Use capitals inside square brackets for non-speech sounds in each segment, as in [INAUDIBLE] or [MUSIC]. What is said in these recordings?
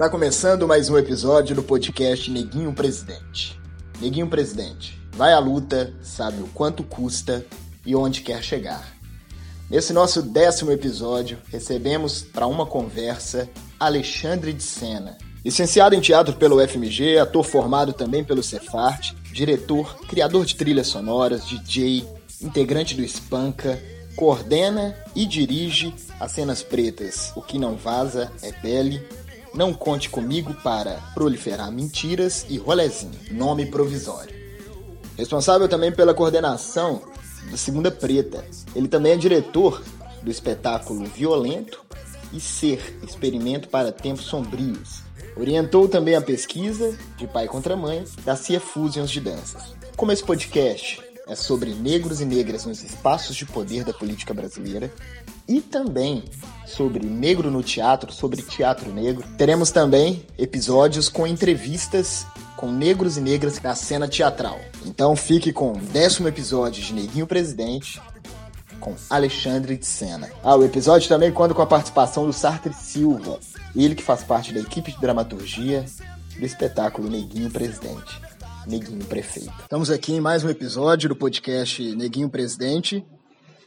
Está começando mais um episódio do podcast Neguinho Presidente. Neguinho Presidente, vai à luta, sabe o quanto custa e onde quer chegar. Nesse nosso décimo episódio, recebemos para uma conversa Alexandre de Sena. Licenciado em teatro pelo FMG, ator formado também pelo Cefart, diretor, criador de trilhas sonoras, DJ, integrante do Espanca, coordena e dirige as cenas pretas O Que Não Vaza é Pele, Não Conte Comigo para Proliferar Mentiras e Rolezinho, nome provisório. Responsável também pela coordenação do Segunda Preta. Ele também é diretor do espetáculo Violento e Ser, Experimento para Tempos Sombrios. Orientou também a pesquisa de Pai contra Mãe da Cia Fusions de Danças. Como esse podcast é sobre negros e negras nos espaços de poder da política brasileira e também sobre negro no teatro, sobre teatro negro. Teremos também episódios com entrevistas com negros e negras na cena teatral. Então fique com o décimo episódio de Neguinho Presidente com Alexandre de Sena. Ah, o episódio também conta com a participação do Sartre Silva, ele que faz parte da equipe de dramaturgia do espetáculo Neguinho Presidente. Neguinho Prefeito. Estamos aqui em mais um episódio do podcast Neguinho Presidente.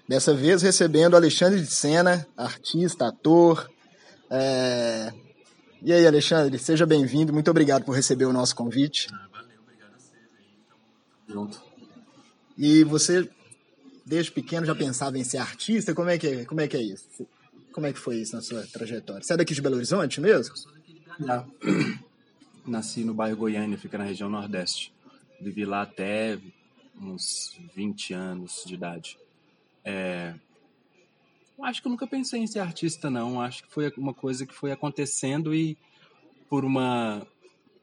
Dessa vez recebendo Alexandre de Sena, artista, ator. É... E aí, Alexandre, seja bem-vindo. Muito obrigado por receber o nosso convite. Ah, valeu, obrigado a você. Então, junto. E você, desde pequeno, já pensava em ser artista? Como é que é, como é, que é isso? Como é que foi isso na sua trajetória? Você é daqui de Belo Horizonte mesmo? Eu sou daqui de BH. [CLEARS THROAT] Nasci no bairro Goiânia, fica na região Nordeste. Vivi lá até uns 20 anos de idade. É... Acho que eu nunca pensei em ser artista, não. Acho que foi uma coisa que foi acontecendo e por uma,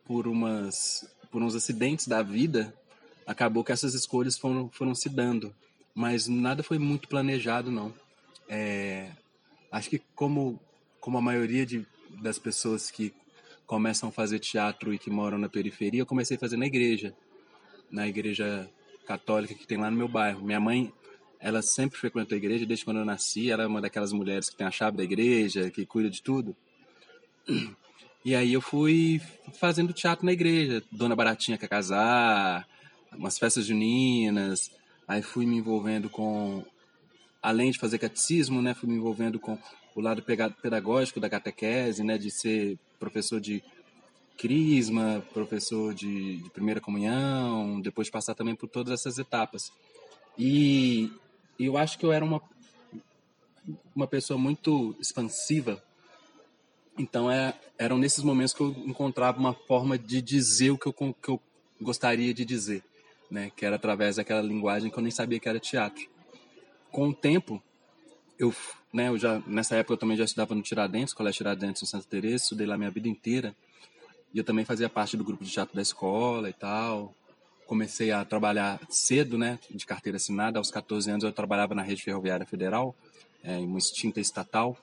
por umas, por uns acidentes da vida, acabou que essas escolhas foram, foram se dando. Mas nada foi muito planejado, não. É... Acho que como, como a maioria de, das pessoas que começam a fazer teatro e que moram na periferia, eu comecei a fazer na igreja, na igreja católica que tem lá no meu bairro. Minha mãe, ela sempre frequentou a igreja desde quando eu nasci, ela é uma daquelas mulheres que tem a chave da igreja, que cuida de tudo. [CLEARS THROAT] E aí eu fui fazendo teatro na igreja, Dona Baratinha quer casar, umas festas juninas, aí fui me envolvendo com além de fazer catecismo, né, fui me envolvendo com o lado pedagógico da catequese, né, de ser professor de crisma, professor de, de, primeira comunhão, depois de passar também por todas essas etapas. E eu acho que eu era uma, uma pessoa muito expansiva, então é, eram nesses momentos que eu encontrava uma forma de dizer o que eu, que eu gostaria de dizer, né? que era através daquela linguagem que eu nem sabia que era teatro. Com o tempo, eu né, eu já, nessa época eu também já estudava no Tiradentes, Colégio Tiradentes em Santa Teresa, estudei lá minha vida inteira. E eu também fazia parte do grupo de teatro da escola e tal. Comecei a trabalhar cedo, né, de carteira assinada. Aos 14 anos eu trabalhava na Rede Ferroviária Federal, é, em uma extinta estatal.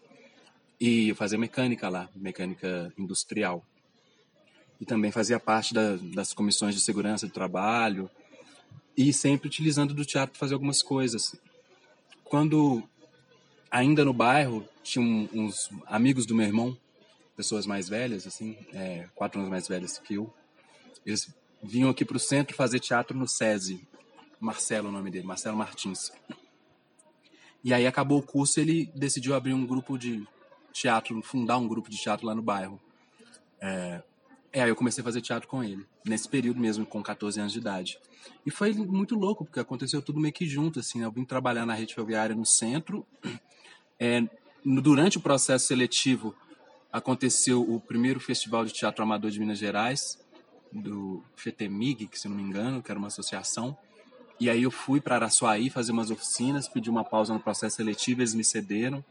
E fazia mecânica lá, mecânica industrial. E também fazia parte da, das comissões de segurança do trabalho. E sempre utilizando do teatro para fazer algumas coisas. Quando ainda no bairro, tinha uns amigos do meu irmão, pessoas mais velhas, assim, é, quatro anos mais velhas que eu. Eles vinham aqui para o centro fazer teatro no SESI. Marcelo, o nome dele, Marcelo Martins. E aí acabou o curso, ele decidiu abrir um grupo de teatro, fundar um grupo de teatro lá no bairro. É, é, aí eu comecei a fazer teatro com ele, nesse período mesmo, com 14 anos de idade. E foi muito louco, porque aconteceu tudo meio que junto, assim, né? Eu vim trabalhar na rede ferroviária no centro, é, durante o processo seletivo, aconteceu o primeiro Festival de Teatro Amador de Minas Gerais, do FETEMIG, que se não me engano, que era uma associação. E aí eu fui para Araçuaí fazer umas oficinas, pedi uma pausa no processo seletivo, eles me cederam.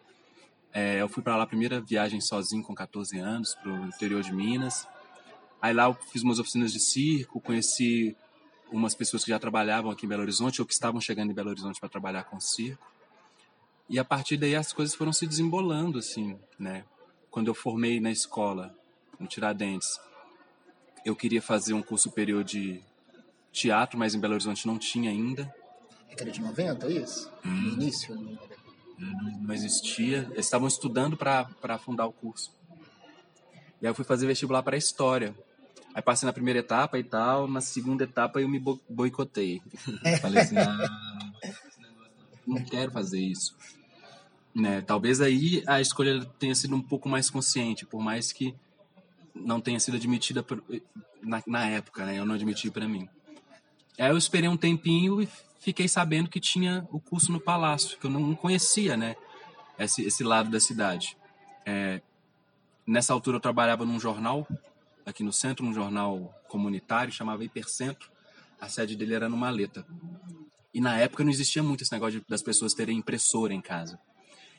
É, eu fui para lá primeira viagem sozinho com 14 anos, para o interior de Minas. Aí lá eu fiz umas oficinas de circo, conheci umas pessoas que já trabalhavam aqui em Belo Horizonte ou que estavam chegando em Belo Horizonte para trabalhar com circo. E a partir daí as coisas foram se desembolando, assim, né? Quando eu formei na escola, no Tiradentes, eu queria fazer um curso superior de teatro, mas em Belo Horizonte não tinha ainda. Década de 90, é isso? Hum. No início? Não existia. Eles estavam estudando para fundar o curso. E aí eu fui fazer vestibular para História. Aí passei na primeira etapa e tal, na segunda etapa eu me boicotei. [LAUGHS] Falei assim, ah, não quero fazer isso. Né? Talvez aí a escolha tenha sido um pouco mais consciente, por mais que não tenha sido admitida por, na, na, época, né? Eu não admiti para mim. Aí eu esperei um tempinho e fiquei sabendo que tinha o curso no Palácio, que eu não conhecia, né? Esse, esse lado da cidade. É, nessa altura eu trabalhava num jornal, aqui no centro, um jornal comunitário, chamava Hipercentro. A sede dele era no Maleta. E na época não existia muito esse negócio de, das pessoas terem impressora em casa.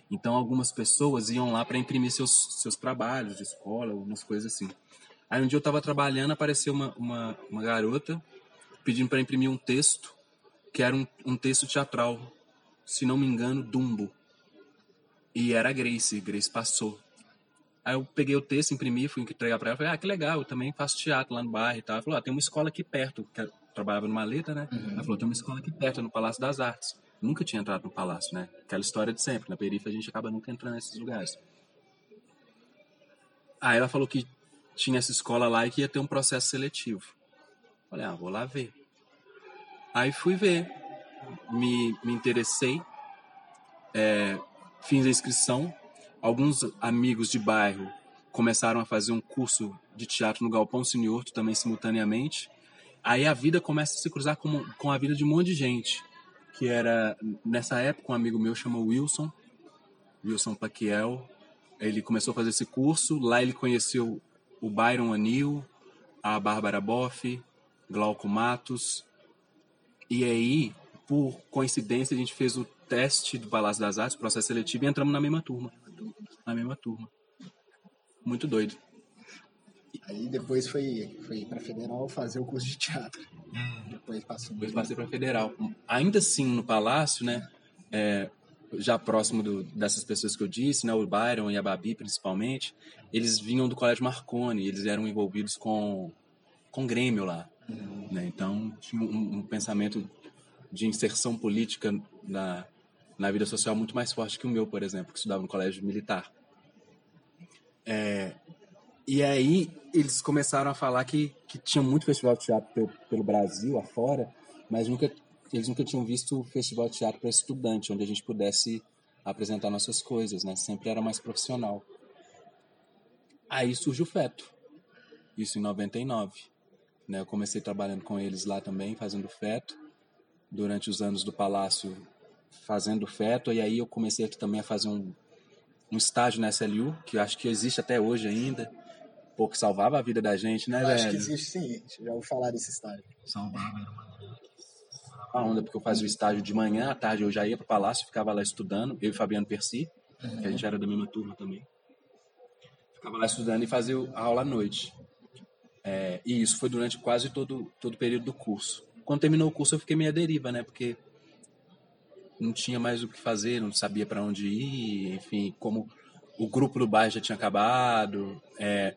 Então algumas pessoas iam lá para imprimir seus, seus trabalhos de escola, umas coisas assim. Aí um dia eu estava trabalhando, apareceu uma, uma, uma garota pedindo para imprimir um texto, que era um, um texto teatral, se não me engano, Dumbo. E era a Grace, Grace passou. Aí eu peguei o texto, imprimi, fui entregar para ela, falei, ah, que legal, eu também faço teatro lá no bairro e tal. Ela falou, ah, tem uma escola aqui perto, que trabalhava numa letra, né? Uhum. Ela falou, tem uma escola aqui perto, no Palácio das Artes nunca tinha entrado no palácio, né? Aquela história de sempre. Na periferia a gente acaba nunca entrando nesses lugares. Aí ela falou que tinha essa escola lá e que ia ter um processo seletivo. Falei, ah, vou lá ver. Aí fui ver, me, me interessei, é, fiz a inscrição. Alguns amigos de bairro começaram a fazer um curso de teatro no Galpão Senhor, também simultaneamente. Aí a vida começa a se cruzar com, com a vida de um monte de gente que era nessa época um amigo meu chamou Wilson, Wilson Paquiel. Ele começou a fazer esse curso, lá ele conheceu o Byron Anil, a Bárbara Boff, Glauco Matos. E aí, por coincidência, a gente fez o teste do Palácio das Artes, processo seletivo, e entramos na mesma turma. Na mesma turma. Muito doido. Aí depois foi, foi para Federal fazer o curso de teatro. Hum. Depois passou. Depois passei para Federal. Ainda assim, no Palácio, né? É, já próximo do, dessas pessoas que eu disse, né, o Byron e a Babi principalmente, eles vinham do Colégio Marconi, eles eram envolvidos com com Grêmio lá, uhum. né? Então tinha um, um, pensamento de inserção política na na vida social muito mais forte que o meu, por exemplo, que estudava no colégio militar. É, e aí eles começaram a falar que, que tinha muito festival de teatro pelo, pelo Brasil, afora, mas nunca, eles nunca tinham visto festival de teatro para estudante, onde a gente pudesse apresentar nossas coisas, né? Sempre era mais profissional. Aí surge o Feto, isso em 99. Né? Eu comecei trabalhando com eles lá também, fazendo Feto, durante os anos do Palácio, fazendo Feto, e aí eu comecei também a fazer um, um estágio na SLU, que eu acho que existe até hoje ainda, Pô, que salvava a vida da gente, né, eu velho? Acho que existe sim, já ouvi falar desse estágio. Salvava, era uma a onda, porque eu fazia o estágio de manhã, à tarde eu já ia para o palácio, ficava lá estudando, eu e Fabiano Percy, uhum. que a gente era da mesma turma também. Ficava lá estudando e fazia a aula à noite. É, e isso foi durante quase todo, todo o período do curso. Quando terminou o curso, eu fiquei meio à deriva, né? Porque não tinha mais o que fazer, não sabia para onde ir, enfim, como o grupo do bairro já tinha acabado, é,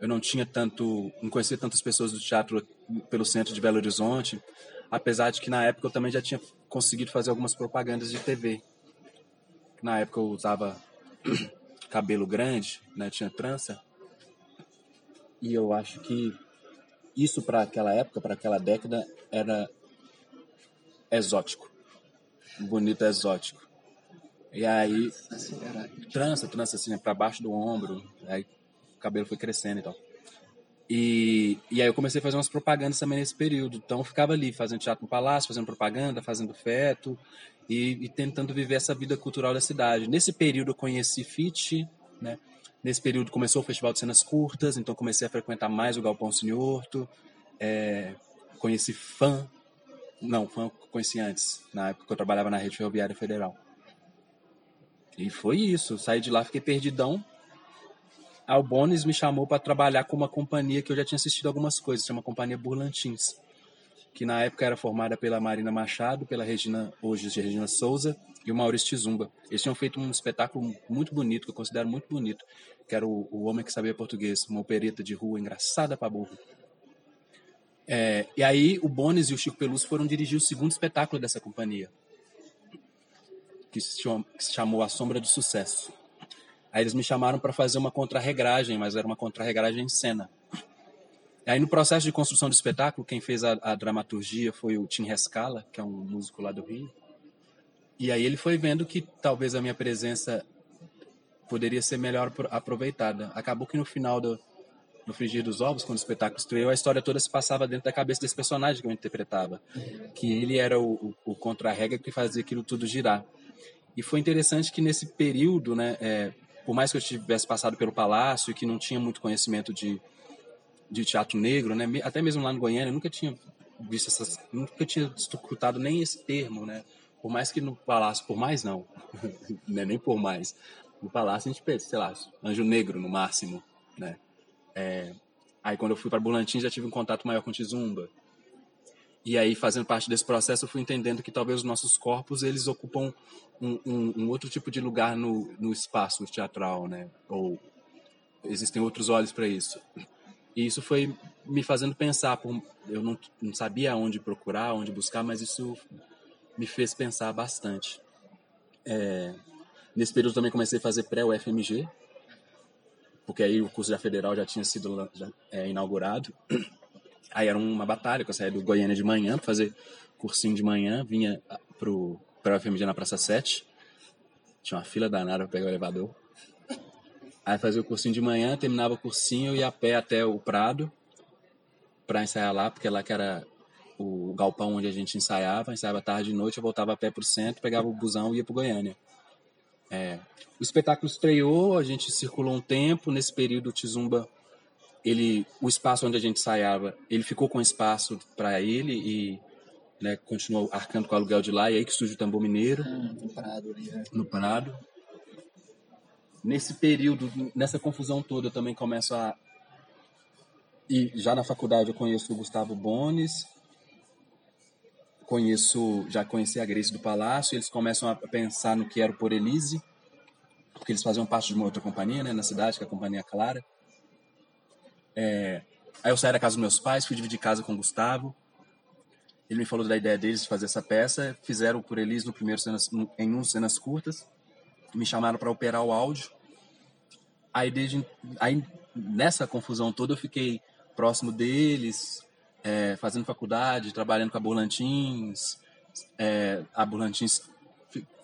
eu não tinha tanto, não conhecia tantas pessoas do teatro pelo centro de Belo Horizonte, apesar de que na época eu também já tinha conseguido fazer algumas propagandas de TV. Na época eu usava [CLEARS THROAT] cabelo grande, né, tinha trança, e eu acho que isso para aquela época, para aquela década, era exótico, bonito exótico. E aí, trança, trança assim, né, pra baixo do ombro. Aí o cabelo foi crescendo e tal. E, e aí eu comecei a fazer umas propagandas também nesse período. Então eu ficava ali fazendo teatro no palácio, fazendo propaganda, fazendo feto e, e tentando viver essa vida cultural da cidade. Nesse período eu conheci FIT, né? Nesse período começou o Festival de Cenas Curtas, então comecei a frequentar mais o Galpão Senhorto. É, conheci fã. Não, fã eu conheci antes, na época que eu trabalhava na Rede Ferroviária Federal. E foi isso. Saí de lá, fiquei perdidão. A Bones me chamou para trabalhar com uma companhia que eu já tinha assistido algumas coisas, chama Companhia Burlantins, que na época era formada pela Marina Machado, pela Regina, hoje de Regina Souza, e o Maurício Tizumba. Eles tinham feito um espetáculo muito bonito, que eu considero muito bonito, que era o, o Homem que Sabia Português, uma opereta de rua engraçada para burro. É, e aí o Bones e o Chico Pelus foram dirigir o segundo espetáculo dessa companhia que se, chamou, A Sombra do Sucesso. Aí eles me chamaram para fazer uma contrarregragem, mas era uma contrarregragem em cena. Aí no processo de construção do espetáculo, quem fez a, a dramaturgia foi o Tim Rescala, que é um músico lá do Rio. E aí ele foi vendo que talvez a minha presença poderia ser melhor aproveitada. Acabou que no final do no Frigir dos Ovos, quando o espetáculo estreou, a história toda se passava dentro da cabeça desse personagem que eu interpretava, que ele era o, o, o contra-regra que fazia aquilo tudo girar. E foi interessante que nesse período, né, é, por mais que eu tivesse passado pelo Palácio e que não tinha muito conhecimento de, de teatro negro, né, até mesmo lá no Goiânia, eu nunca tinha visto essas, nunca tinha escutado nem esse termo, né, por mais que no Palácio, por mais não, [LAUGHS] né, nem por mais, no Palácio a gente pensa, sei lá, Anjo Negro no máximo, né, é, aí quando eu fui para Burlantins já tive um contato maior com Tizumba, e aí, fazendo parte desse processo, eu fui entendendo que talvez os nossos corpos eles ocupam um, um, um outro tipo de lugar no, no espaço teatral, né? Ou existem outros olhos para isso. E isso foi me fazendo pensar. Por, eu não, não sabia onde procurar, onde buscar, mas isso me fez pensar bastante. É, nesse período também comecei a fazer pré-UFMG, porque aí o curso da federal já tinha sido já, é, inaugurado. Aí era uma batalha, que eu saía do Goiânia de manhã pra fazer cursinho de manhã, vinha pro, pra UFMG na Praça 7. Tinha uma fila danada pra pegar o elevador. Aí fazia o cursinho de manhã, terminava o cursinho, ia a pé até o Prado pra ensaiar lá, porque lá que era o galpão onde a gente ensaiava, ensaiava tarde e noite, eu voltava a pé pro centro, pegava o busão e ia pro Goiânia. É. O espetáculo estreou, a gente circulou um tempo, nesse período o Tizumba ele o espaço onde a gente ensaiava, ele ficou com espaço para ele e né, continuou arcando com o aluguel de lá, e aí que surge o Tambor Mineiro. Hum, no Prado. Ali, No Prado. Nesse período, nessa confusão toda, eu também começo a... E já na faculdade eu conheço o Gustavo Bones, conheço, já conheci a Grace do Palácio, eles começam a pensar no que era o Por Elise, porque eles faziam parte de uma outra companhia, né, na cidade, que é a Companhia Clara. É, aí eu saí da casa dos meus pais, fui dividir casa com o Gustavo. Ele me falou da ideia deles de fazer essa peça. Fizeram por eles no primeiro cenas, em um cenas curtas. Me chamaram para operar o áudio. Aí, desde, aí nessa confusão toda eu fiquei próximo deles, é, fazendo faculdade, trabalhando com a Burlantins. É, a Burlantins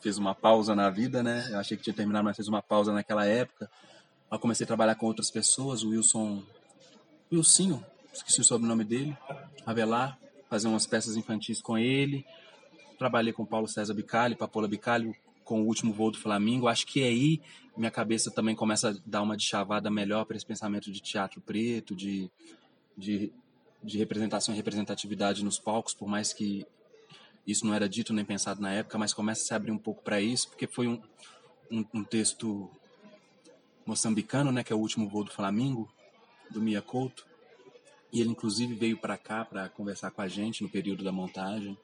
fez uma pausa na vida, né? Eu achei que tinha terminado, mas fez uma pausa naquela época. Eu comecei a trabalhar com outras pessoas, o Wilson Wilsinho, esqueci o sobrenome dele, Avelar, fazer umas peças infantis com ele. Trabalhei com Paulo César Bicalho, Papola Bicalho, com o último voo do Flamengo. Acho que aí minha cabeça também começa a dar uma de chavada melhor para esse pensamento de teatro preto, de, de, de representação e representatividade nos palcos, por mais que isso não era dito nem pensado na época, mas começa a se abrir um pouco para isso, porque foi um, um, um, texto moçambicano, né, que é o último voo do Flamengo, do Mia Couto. E ele, inclusive, veio para cá para conversar com a gente no período da montagem.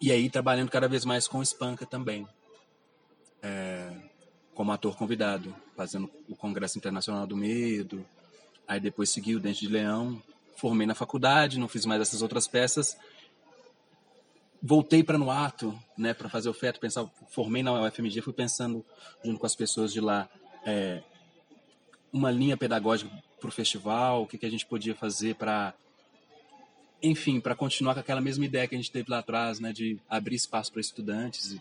E aí, trabalhando cada vez mais com Espanca também, é, como ator convidado, fazendo o Congresso Internacional do Medo. Aí, depois, segui o Dente de Leão. Formei na faculdade, não fiz mais essas outras peças. Voltei para no ato, né, para fazer o feto, pensar, formei na UFMG, fui pensando junto com as pessoas de lá é, uma linha pedagógica para o festival, o que, que a gente podia fazer para, enfim, para continuar com aquela mesma ideia que a gente teve lá atrás, né, de abrir espaço para estudantes.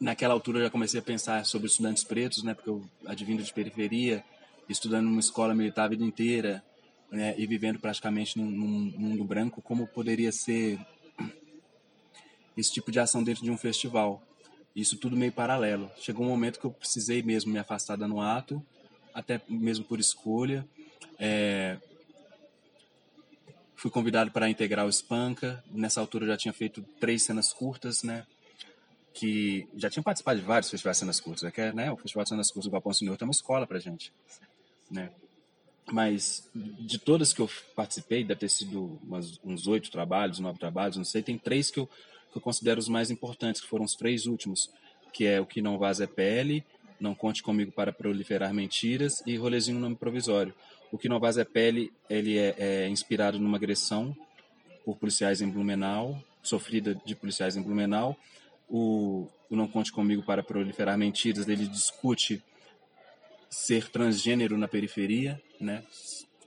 Naquela altura eu já comecei a pensar sobre estudantes pretos, né, porque eu advindo de periferia, estudando numa escola militar a vida inteira, né, e vivendo praticamente num, num mundo branco, como poderia ser esse tipo de ação dentro de um festival. Isso tudo meio paralelo. Chegou um momento que eu precisei mesmo me afastar da no ato até mesmo por escolha. É, fui convidado para integrar o Espanca. Nessa altura eu já tinha feito três cenas curtas, né? Que já tinha participado de vários festivais de cenas curtas. É que, né, o Festival de Cenas Curtas do Galpão Senhor é uma escola para gente, né? Mas de todas que eu participei, deve ter sido umas, uns oito trabalhos, nove trabalhos, não sei, tem três que eu, que eu considero os mais importantes, que foram os três últimos, que é o Que Não Vaza é Pele, não Conte Comigo para Proliferar Mentiras e Rolezinho Nome Provisório. O Que Não Vaza é Pele, ele é, é, inspirado numa agressão por policiais em Blumenau, sofrida de policiais em Blumenau. O, o Não Conte Comigo para Proliferar Mentiras, ele discute ser transgênero na periferia, né?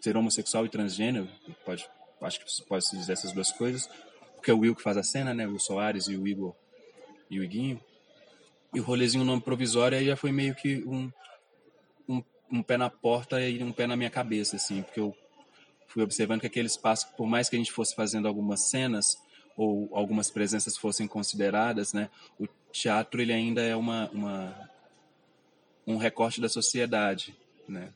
Ser homossexual e transgênero, pode, acho que pode se dizer essas duas coisas, porque é o Will que faz a cena, né? O Soares e o Igor e o Iguinho. E o rolezinho nome provisório aí já foi meio que um, um, um pé na porta e um pé na minha cabeça, assim, porque eu fui observando que aquele espaço, por mais que a gente fosse fazendo algumas cenas ou algumas presenças fossem consideradas, né? O teatro ele ainda é uma, uma um recorte da sociedade, né?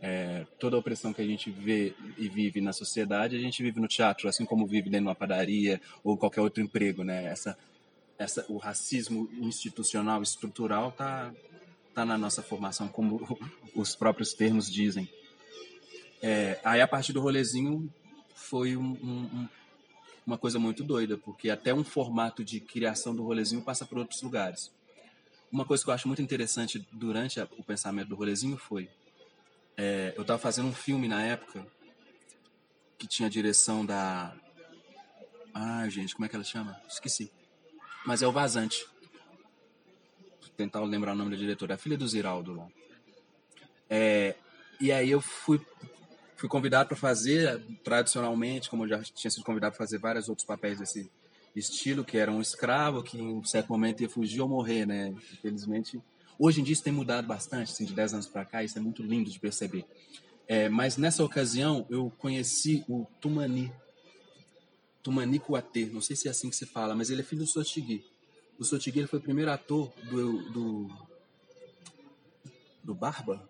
É, toda a opressão que a gente vê e vive na sociedade, a gente vive no teatro, assim como vive dentro de uma padaria ou qualquer outro emprego, né? Essa, essa, o racismo institucional, estrutural, tá, tá na nossa formação, como [LAUGHS] os próprios termos dizem. É, aí a partir do rolezinho foi um, um, uma coisa muito doida, porque até um formato de criação do rolezinho passa por outros lugares. Uma coisa que eu acho muito interessante durante a, o pensamento do rolezinho foi: é, eu estava fazendo um filme na época que tinha a direção da. Ah, gente, como é que ela chama? Esqueci. Mas é o Vazante. Vou tentar lembrar o nome da diretora, a filha do Ziraldo lá. É, e aí eu fui, fui convidado para fazer, tradicionalmente, como eu já tinha sido convidado para fazer vários outros papéis desse, estilo que era um escravo que em um certo momento ia fugir ou morrer, né? Infelizmente, hoje em dia isso tem mudado bastante, assim, de 10 anos para cá, isso é muito lindo de perceber. É, mas nessa ocasião eu conheci o Tumani, Tumani Kuatê, não sei se é assim que se fala, mas ele é filho do Sotigui. O Sotigui ele foi o primeiro ator do, do, do Barba,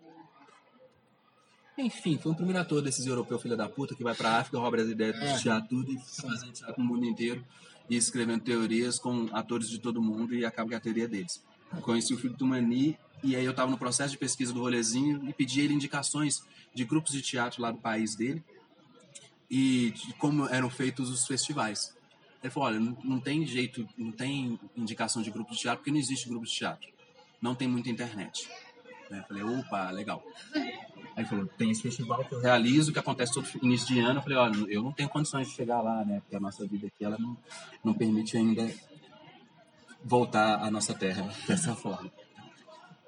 enfim, foi o primeiro ator desses europeus filha da puta que vai pra África, rouba as ideias do é. teatro tudo e fazendo teatro no mundo inteiro e escrevendo teorias com atores de todo mundo e acaba com a teoria deles. conheci o filho do Mani e aí eu estava no processo de pesquisa do rolezinho e pedi ele indicações de grupos de teatro lá do país dele e de como eram feitos os festivais. Ele falou, olha, não, não tem jeito, não tem indicação de grupo de teatro porque não existe grupo de teatro. Não tem muita internet. Eu falei, opa, legal. Aí falou, tem esse festival que eu realizo, que acontece todo início de ano. Eu falei, olha, eu não tenho condições de chegar lá, né? Porque a nossa vida aqui, ela não, não permite ainda voltar à nossa terra [LAUGHS] dessa forma.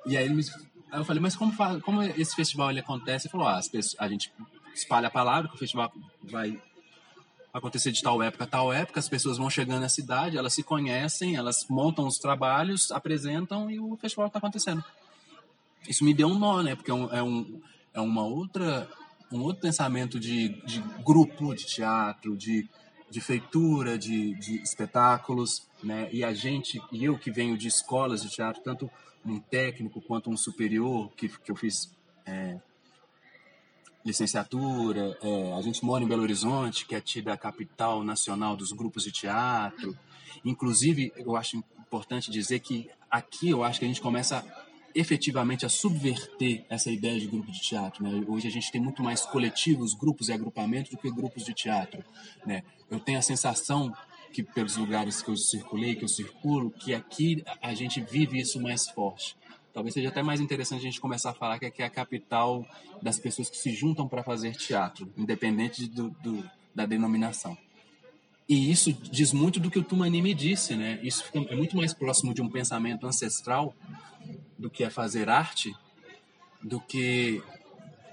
E aí, ele me, aí eu falei, mas como, como esse festival ele acontece? Ele falou, ah, pessoas, a gente espalha a palavra que o festival vai acontecer de tal época a tal época, as pessoas vão chegando na cidade, elas se conhecem, elas montam os trabalhos, apresentam e o festival está acontecendo. Isso me deu um nó, né? Porque é um, é um é uma outra um outro pensamento de, de grupo de teatro, de, de feitura de, de espetáculos, né? E a gente, e eu que venho de escolas de teatro, tanto um técnico quanto um superior, que, que eu fiz é, licenciatura, é, a gente mora em Belo Horizonte, que é tida a capital nacional dos grupos de teatro. Inclusive, eu acho importante dizer que aqui eu acho que a gente começa efetivamente a subverter essa ideia de grupo de teatro. Né? Hoje a gente tem muito mais coletivos, grupos e agrupamentos do que grupos de teatro. Né? Eu tenho a sensação que pelos lugares que eu circulei, que eu circulo, que aqui a gente vive isso mais forte. Talvez seja até mais interessante a gente começar a falar que aqui é a capital das pessoas que se juntam para fazer teatro, independente do, do, da denominação. E isso diz muito do que o Tumani me disse, né? Isso fica, é muito mais próximo de um pensamento ancestral do que é fazer arte do que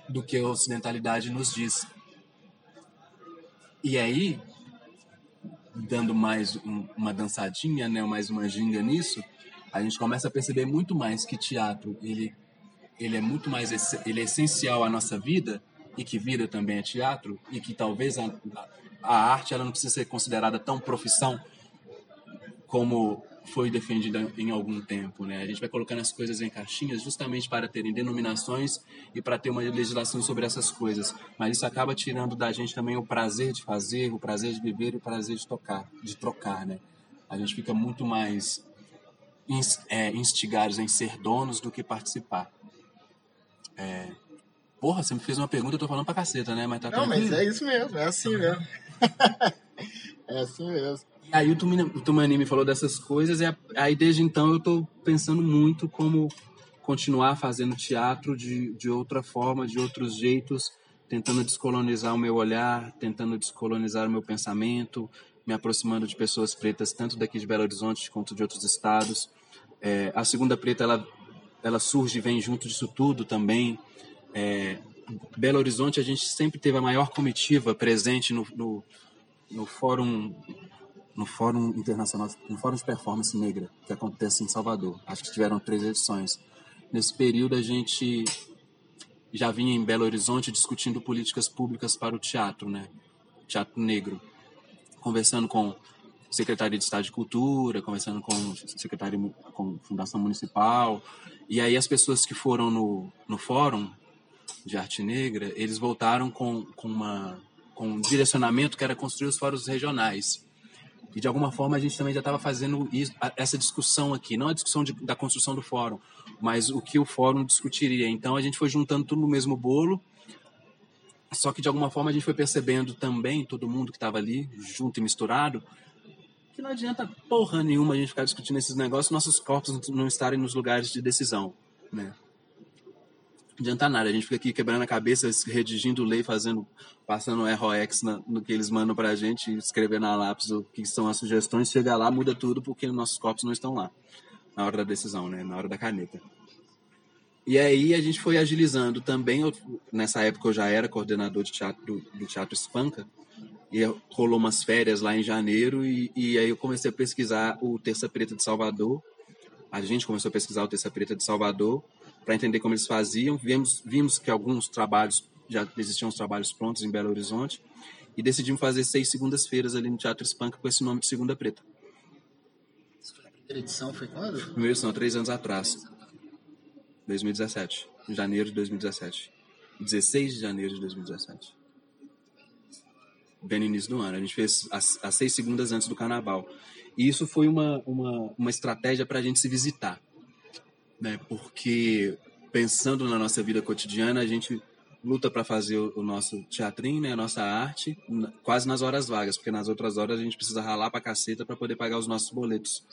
do que a ocidentalidade nos diz. E aí, dando mais um, uma dançadinha, né, mais uma ginga nisso, a gente começa a perceber muito mais que teatro ele ele é muito mais ele é essencial à nossa vida e que vida também é teatro e que talvez a, a arte ela não precisa ser considerada tão profissão como foi defendida em algum tempo. Né? A gente vai colocando as coisas em caixinhas justamente para terem denominações e para ter uma legislação sobre essas coisas. Mas isso acaba tirando da gente também o prazer de fazer, o prazer de viver e o prazer de tocar, de trocar. Né? A gente fica muito mais instigados em ser donos do que participar. É... Porra, você me fez uma pergunta, eu tô falando pra caceta, né? Mas tá Não, mas é isso mesmo, é assim mesmo. [LAUGHS] é assim mesmo. Aí o Tumani me falou dessas coisas, e aí desde então eu estou pensando muito como continuar fazendo teatro de, de outra forma, de outros jeitos, tentando descolonizar o meu olhar, tentando descolonizar o meu pensamento, me aproximando de pessoas pretas, tanto daqui de Belo Horizonte quanto de outros estados. É, a Segunda Preta, ela, ela surge vem junto disso tudo também. É, Belo Horizonte, a gente sempre teve a maior comitiva presente no, no, no Fórum no Fórum Internacional, no Fórum de Performance Negra, que acontece em Salvador. Acho que tiveram três edições. Nesse período, a gente já vinha em Belo Horizonte discutindo políticas públicas para o teatro, né? Teatro negro. Conversando com Secretaria de Estado de Cultura, conversando com Secretaria com Fundação Municipal. E aí as pessoas que foram no, no fórum de arte negra, eles voltaram com, com, uma, com um direcionamento que era construir os fóruns regionais. E de alguma forma a gente também já estava fazendo isso, essa discussão aqui, não a discussão de, da construção do fórum, mas o que o fórum discutiria. Então a gente foi juntando tudo no mesmo bolo, só que de alguma forma a gente foi percebendo também, todo mundo que estava ali, junto e misturado, que não adianta porra nenhuma a gente ficar discutindo esses negócios nossos corpos não estarem nos lugares de decisão, né? Não adianta nada, a gente fica aqui quebrando a cabeça, redigindo lei, fazendo, passando ROX na, no que eles mandam pra gente, escrevendo na lápis o que são as sugestões, chega lá, muda tudo porque nossos corpos não estão lá, na hora da decisão, né? Na hora da caneta. E aí a gente foi agilizando também, eu, nessa época eu já era coordenador de teatro, do, do Teatro Espanca, e rolou umas férias lá em janeiro e, e aí eu comecei a pesquisar o Terça Preta de Salvador. A gente começou a pesquisar o Terça Preta de Salvador para entender como eles faziam. Vimos, vimos que alguns trabalhos já existiam os trabalhos prontos em Belo Horizonte e decidimos fazer seis segundas-feiras ali no Teatro Espanca com esse nome de Segunda Preta. A primeira edição foi quando? Primeira edição, três anos atrás. 2017. Em janeiro de 2017. 16 de janeiro de 2017 bem no início do ano. A gente fez as, as seis segundas antes do carnaval. E isso foi uma, uma, uma estratégia para a gente se visitar. Né? Porque, pensando na nossa vida cotidiana, a gente luta para fazer o, o, nosso teatrinho, né? a nossa arte, quase nas horas vagas, porque nas outras horas a gente precisa ralar para caceta para poder pagar os nossos boletos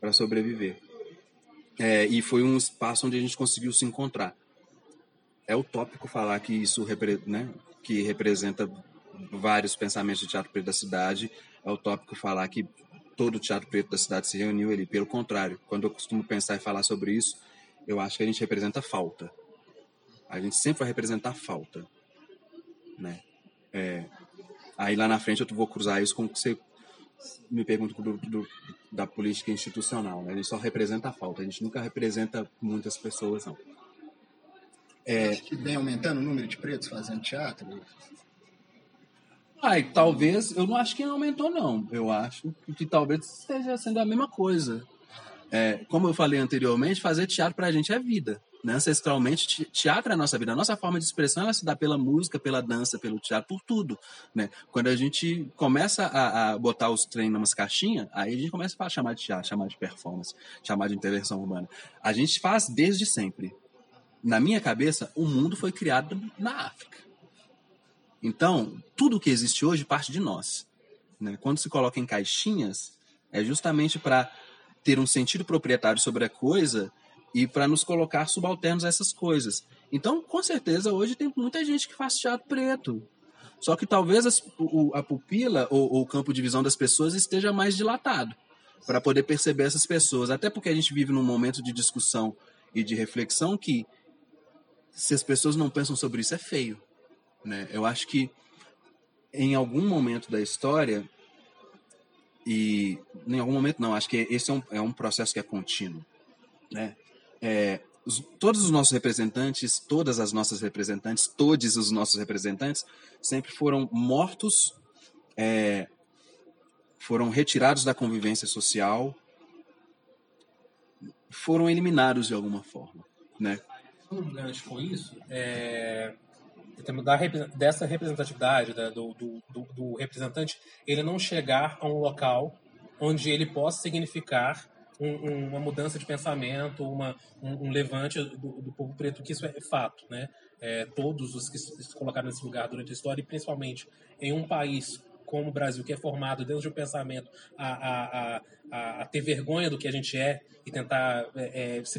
para sobreviver. É, e foi um espaço onde a gente conseguiu se encontrar. É utópico falar que isso né, que representa vários pensamentos de teatro preto da cidade, é utópico falar que todo o teatro preto da cidade se reuniu ali. Pelo contrário, quando eu costumo pensar e falar sobre isso, eu acho que a gente representa falta. A gente sempre vai representar falta. Né? É, aí lá na frente eu vou cruzar isso com o que você me pergunta do, do, da política institucional. Né? A gente só representa a falta, a gente nunca representa muitas pessoas, não. É, Acho que vem aumentando o número de pretos fazendo teatro? Ai, talvez, eu não acho que aumentou, não. Eu acho que talvez esteja sendo a mesma coisa. É, como eu falei anteriormente, fazer teatro pra gente é vida. Né? Ancestralmente, teatro é a nossa vida. A nossa forma de expressão ela se dá pela música, pela dança, pelo teatro, por tudo. Né? Quando a gente começa a, a botar os treinos umas caixinhas, aí a gente começa a chamar de teatro, chamar de performance, chamar de intervenção urbana. A gente faz desde sempre. Na minha cabeça, o mundo foi criado na África. Então, tudo que existe hoje parte de nós. Né? Quando se coloca em caixinhas, é justamente para ter um sentido proprietário sobre a coisa e para nos colocar subalternos a essas coisas. Então, com certeza, hoje tem muita gente que faz teatro preto. Só que talvez as, o, a pupila ou, ou o campo de visão das pessoas esteja mais dilatado para poder perceber essas pessoas. Até porque a gente vive num momento de discussão e de reflexão que, se as pessoas não pensam sobre isso, é feio. Né? Eu acho que em algum momento da história, e em algum momento não, acho que esse é um, é um processo que é contínuo. Né? É, os, todos os nossos representantes, todas as nossas representantes, todos os nossos representantes sempre foram mortos, é, foram retirados da convivência social, foram eliminados de alguma forma. Né? Um com isso, é, da, dessa representatividade da, do, do, do, representante, ele não chegar a um local onde ele possa significar um, um, uma mudança de pensamento, uma, um, um levante do, do, povo preto, que isso é fato, né? É, todos os que se colocaram nesse lugar durante a história, e principalmente em um país como o Brasil, que é formado dentro de um pensamento a, a, a, a ter vergonha do que a gente é e tentar é, é se,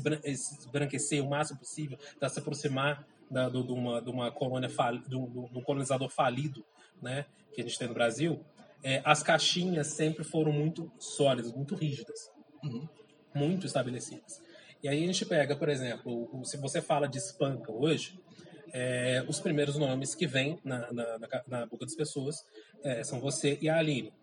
branquecer o máximo possível, para se aproximar da, do, de, uma, de uma colônia fali, do, do, colonizador falido, né, que a gente tem no Brasil, é, as caixinhas sempre foram muito sólidas, muito rígidas, Uhum. muito estabelecidas. E aí a gente pega, por exemplo, se você fala de espanca hoje, é, os primeiros nomes que vêm na, na, na, na boca das pessoas é, são você e a Aline.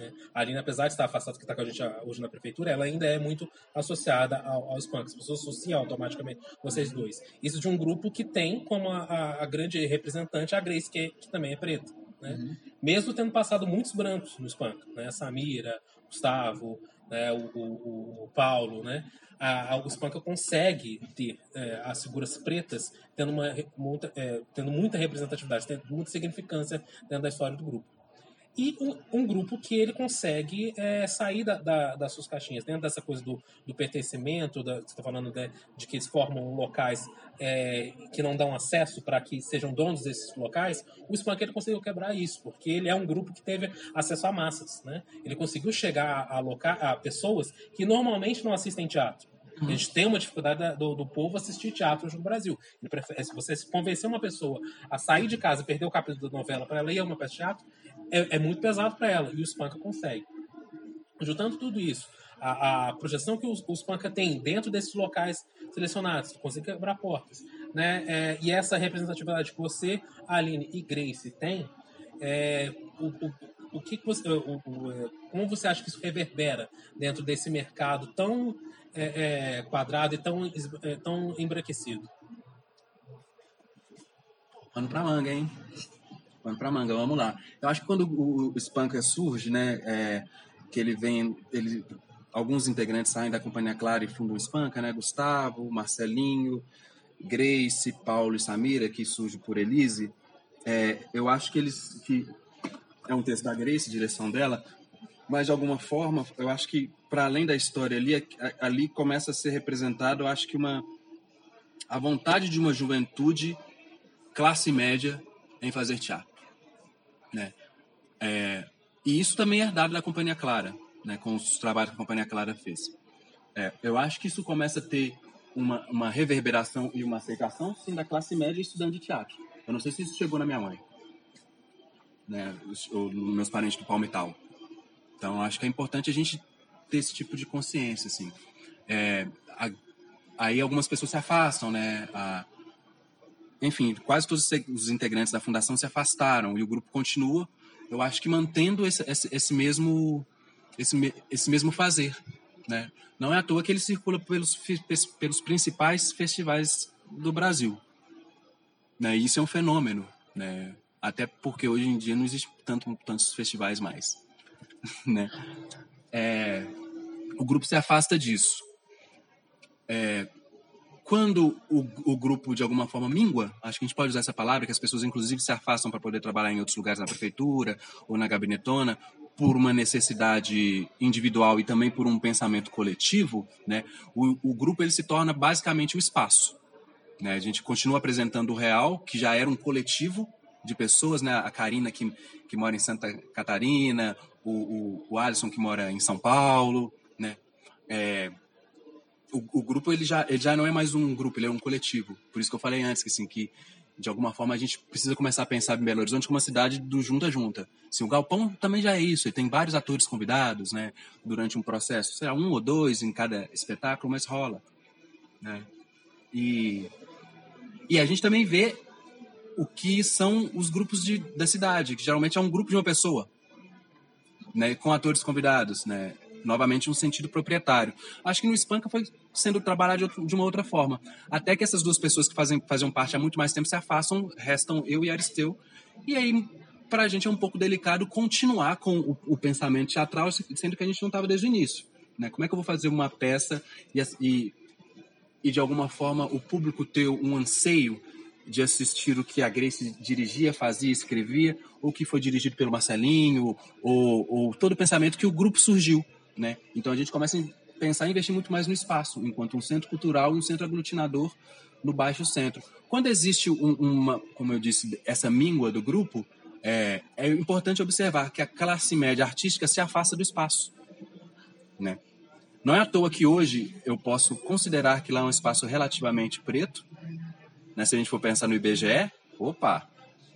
Né? A Aline, apesar de estar afastada, que está com a gente ah, hoje na prefeitura, ela ainda é muito associada ao, ao Spunk. As pessoas associam automaticamente vocês dois. Isso de um grupo que tem como a, a- grande representante a Grace, que, que também é preta. Né? Mesmo tendo passado muitos brancos no Spunk. Né? A Samira, Gustavo, né? o, o- o Paulo, né? A, a, consegue ter é, as figuras pretas tendo, uma, muita, é, tendo muita representatividade, tendo muita significância dentro da história do grupo. E um, um grupo que ele consegue é, sair da, da- das suas caixinhas, dentro dessa coisa do, do pertencimento, da, você está falando de, de que eles formam locais é, que não dão acesso para que sejam donos desses locais, o Spunk ele conseguiu quebrar isso, porque ele é um grupo que teve acesso a massas. Né? Ele conseguiu chegar a, loca a pessoas que normalmente não assistem teatro. A gente tem uma dificuldade da- do, do povo assistir teatro no Brasil. Prefere- se você convencer uma pessoa a sair de casa e perder o capítulo da novela para a uma peça de teatro, é, é muito pesado para ela. E o Spanka consegue. Juntando tudo isso, a, a projeção que o, o Spanka tem dentro desses locais selecionados, consegue quebrar portas, né? É, e essa representatividade que você, Aline e Grace têm, é, o, o, o que que você, o, o, como você acha que isso reverbera dentro desse mercado tão é, é, quadrado e tão, é, tão embranquecido? Pano pra manga, hein? Pano pra manga, vamos lá. Eu acho que quando o, o Spanker surge, né, é, que ele vem, ele, alguns integrantes saem da Companhia Clara e fundam o Spanker, né, Gustavo, Marcelinho, Grace, Paulo e Samira, que surge por Elise, é, eu acho que eles, que é um texto da Grace, direção dela, mas de alguma forma, eu acho que para além da história ali, a- ali começa a ser representado, eu acho que uma a vontade de uma juventude classe média em fazer teatro, né? É, e isso também é herdado da Companhia Clara, né? Com os trabalhos que a Companhia Clara fez. É, eu acho que isso começa a ter uma, uma reverberação e uma aceitação, sim, da classe média estudando de teatro. Eu não sei se isso chegou na minha mãe, né? Ou nos meus parentes do Palmital. Então, acho que é importante a gente ter esse tipo de consciência, assim. É, a- aí algumas pessoas se afastam, né? A- enfim, quase todos os integrantes da fundação se afastaram e o grupo continua, eu acho que mantendo esse, esse, esse mesmo esse, esse mesmo fazer, né? Não é à toa que ele circula pelos, pelos principais festivais do Brasil, né? Isso é um fenômeno, né? Até porque hoje em dia não existe tanto, tantos festivais mais, [LAUGHS] né? É, o grupo se afasta disso. É, quando o, o grupo de alguma forma mingua, acho que a gente pode usar essa palavra, que as pessoas inclusive se afastam para poder trabalhar em outros lugares na prefeitura ou na gabinetona, por uma necessidade individual e também por um pensamento coletivo, né? O, o grupo ele se torna basicamente o espaço. Né? A gente continua apresentando o Real, que já era um coletivo de pessoas, né? A Karina que, que mora em Santa Catarina, o, o, o Alisson que mora em São Paulo, né? É, o, o grupo ele já, ele já não é mais um grupo, ele é um coletivo. Por isso que eu falei antes que, assim, que de alguma forma a gente precisa começar a pensar em Belo Horizonte como uma cidade do junta junta. Assim, o Galpão também já é isso, ele tem vários atores convidados, né, durante um processo, será um ou dois em cada espetáculo, mas rola, né? E e a gente também vê o que são os grupos de, da cidade, que geralmente é um grupo de uma pessoa, né, com atores convidados, né? Novamente um sentido proprietário. Acho que no Espanca foi sendo trabalhado de, uma outra forma. Até que essas duas pessoas que fazem faziam parte há muito mais tempo se afastam, restam eu e Aristeu. E aí, para a gente é um pouco delicado continuar com o, o pensamento teatral, sendo que a gente não estava desde o início. Né? Como é que eu vou fazer uma peça e, e, e de alguma forma o público ter um anseio de assistir o que a Grace dirigia, fazia, escrevia, ou que foi dirigido pelo Marcelinho, ou, ou todo o pensamento que o grupo surgiu, né? Então a gente começa a pensar em investir muito mais no espaço, enquanto um centro cultural e um centro aglutinador no baixo centro. Quando existe um- uma, como eu disse, essa míngua do grupo, é, é importante observar que a classe média artística se afasta do espaço, né? Não é à toa que hoje eu posso considerar que lá é um espaço relativamente preto, né? Se a gente for pensar no IBGE, opa,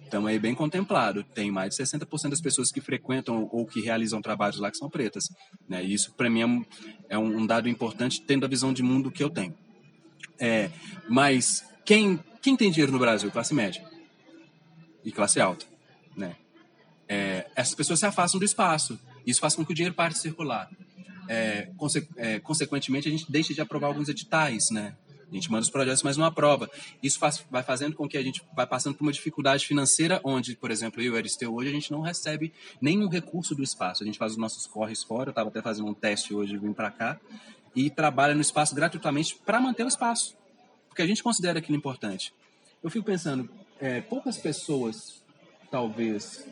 Estamos aí bem contemplado. Tem mais de 60% das pessoas que frequentam ou que realizam trabalhos lá que são pretas. Né? E isso, para mim, é, um, é um, dado importante, tendo a visão de mundo que eu tenho. É, mas quem, quem tem dinheiro no Brasil? Classe média e classe alta. Né? É, essas pessoas se afastam do espaço. Isso faz com que o dinheiro pare de circular. É, conse é, consequentemente, a gente deixa de aprovar alguns editais, né? A gente manda os projetos, mas não aprova. Isso faz, vai fazendo com que a gente vai passando por uma dificuldade financeira, onde, por exemplo, eu e o Aristeu hoje, a gente não recebe nenhum recurso do espaço. A gente faz os nossos corres fora, eu estava até fazendo um teste hoje, vim para cá, e trabalha no espaço gratuitamente para manter o espaço. Porque a gente considera aquilo importante. Eu fico pensando, é, poucas pessoas, talvez,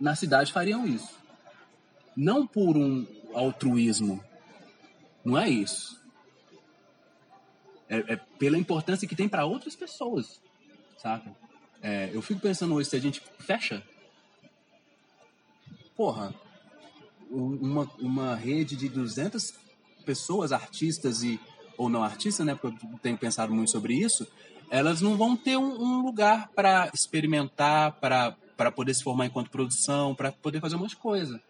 na cidade fariam isso. Não por um altruísmo. Não é isso. É, é pela importância que tem para outras pessoas, saca? É, eu fico pensando hoje, se a gente fecha, porra, uma, uma rede de 200 pessoas, artistas e ou não artistas, né? Porque eu tenho pensado muito sobre isso. Elas não vão ter um, um lugar para experimentar, para poder se formar enquanto produção, para poder fazer um monte de coisa.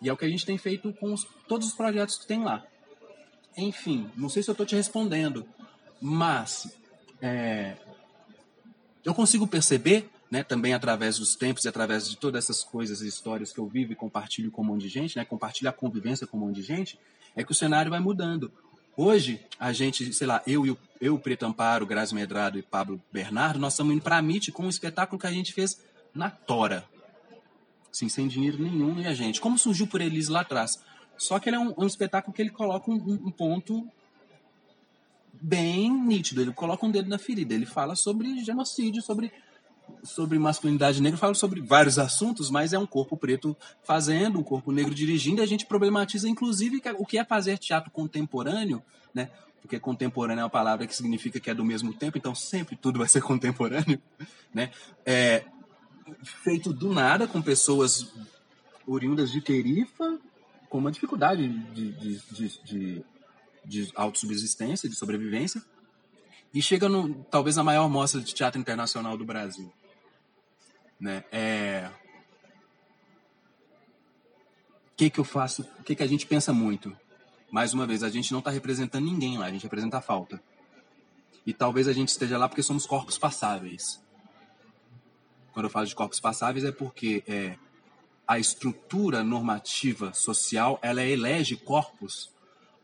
E é o que a gente tem feito com os, todos os projetos que tem lá. Enfim, não sei se eu estou te respondendo, mas é, eu consigo perceber, né, também através dos tempos e através de todas essas coisas e histórias que eu vivo e compartilho com um monte de gente, né, compartilho a convivência com um monte de gente, é que o cenário vai mudando. Hoje, a gente, sei lá, eu e o eu, Preto Amparo, Grazi Medrado e Pablo Bernardo, nós estamos indo para a MIT com um espetáculo que a gente fez na tora. Assim, sem dinheiro nenhum e a gente. Como surgiu por eles lá atrás? Só que ele é um, um espetáculo que ele coloca um, um, ponto bem nítido. Ele coloca um dedo na ferida. Ele fala sobre genocídio, sobre, sobre masculinidade negra, fala sobre vários assuntos, mas é um corpo preto fazendo, um corpo negro dirigindo, e a gente problematiza, inclusive, o que é fazer teatro contemporâneo, né? Porque contemporâneo é uma palavra que significa que é do mesmo tempo, então sempre tudo vai ser contemporâneo, né? É, feito do nada com pessoas oriundas de perifa, com uma dificuldade de, de, de, de, de autossubsistência, de sobrevivência, e chega no talvez a maior mostra de teatro internacional do Brasil. Né? É... O que, que eu faço? O que, que a gente pensa muito? Mais uma vez, a gente não está representando ninguém lá, a gente representa a falta. E talvez a gente esteja lá porque somos corpos passáveis quando eu falo de corpos passáveis, é porque é, a estrutura normativa social ela elege corpos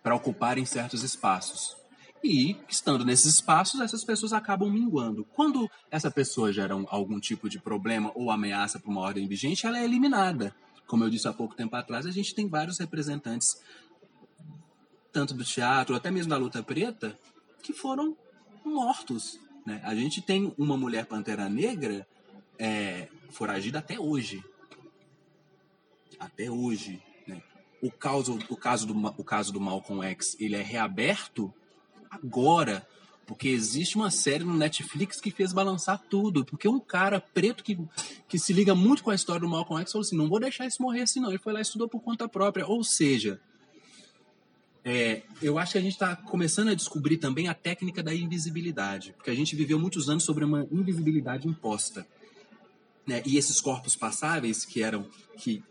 para ocuparem certos espaços. E, estando nesses espaços, essas pessoas acabam minguando. Quando essa pessoa gera um, algum tipo de problema ou ameaça para uma ordem vigente, ela é eliminada. Como eu disse há pouco tempo atrás, a gente tem vários representantes, tanto do teatro, até mesmo da luta preta, que foram mortos. Né? A gente tem uma mulher pantera negra é, foragida até hoje. Até hoje. O, caso, o, caso do, o caso do Malcolm X ele é reaberto agora, porque existe uma série no Netflix que fez balançar tudo. Porque um cara preto que, que se liga muito com a história do Malcolm X falou assim: não vou deixar isso morrer assim, não. Ele foi lá e estudou por conta própria. Ou seja, é, eu acho que a gente está começando a descobrir também a técnica da invisibilidade, porque a gente viveu muitos anos sobre uma invisibilidade imposta. Né? E esses corpos passáveis, que eram, que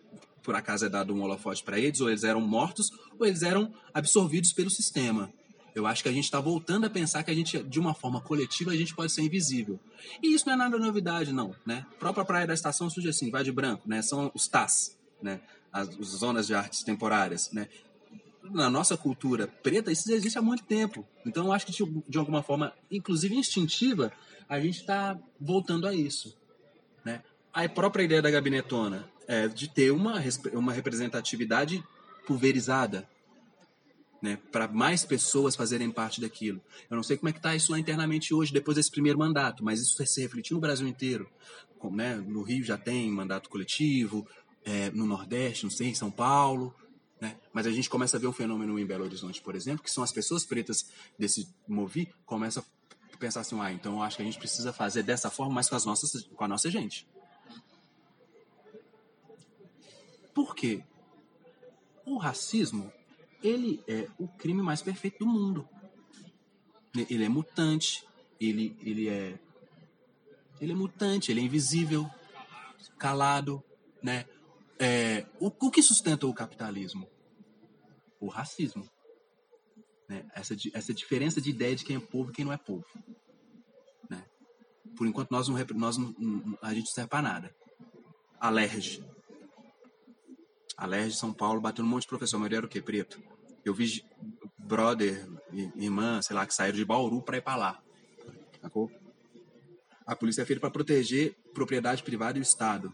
por acaso é dado um holofote para eles, ou eles eram mortos, ou eles eram absorvidos pelo sistema. Eu acho que a gente está voltando a pensar que a gente, de uma forma coletiva, a gente pode ser invisível. E isso não é nada novidade, não. Né? A própria Praia da Estação surge assim, vai de branco, né? são os TAS, né? as, as zonas de artes temporárias. Né? Na nossa cultura preta, isso existe há muito tempo. Então, eu acho que, de, de alguma forma, inclusive instintiva, a gente está voltando a isso. Né? A própria ideia da gabinetona é de ter uma, uma representatividade pulverizada, né, para mais pessoas fazerem parte daquilo. Eu não sei como é que está isso lá internamente hoje, depois desse primeiro mandato, mas isso se refletir no Brasil inteiro. Como, né, no Rio já tem mandato coletivo, é, no Nordeste, não sei, em São Paulo. Né, mas a gente começa a ver um fenômeno em Belo Horizonte, por exemplo, que são as pessoas pretas desse Movi, começam pensar assim, ah, então eu acho que a gente precisa fazer dessa forma, mas com, as nossas, com a nossa gente. Por quê? O racismo, ele é o crime mais perfeito do mundo. Ele é mutante, ele, ele é Ele é mutante, ele é invisível, calado, né? É, o, o que sustenta o capitalismo? O racismo. Né? Essa, essa diferença de ideia de quem é povo e quem não é povo. Né? Por enquanto, nós não, nós não, a gente não serve para nada. Alerge. Alerge São Paulo bateu um monte de professor, mas era o quê? Preto. Eu vi brother, irmã, sei lá, que saíram de Bauru para ir para lá. Sacou? A polícia é feita para proteger propriedade privada e o Estado.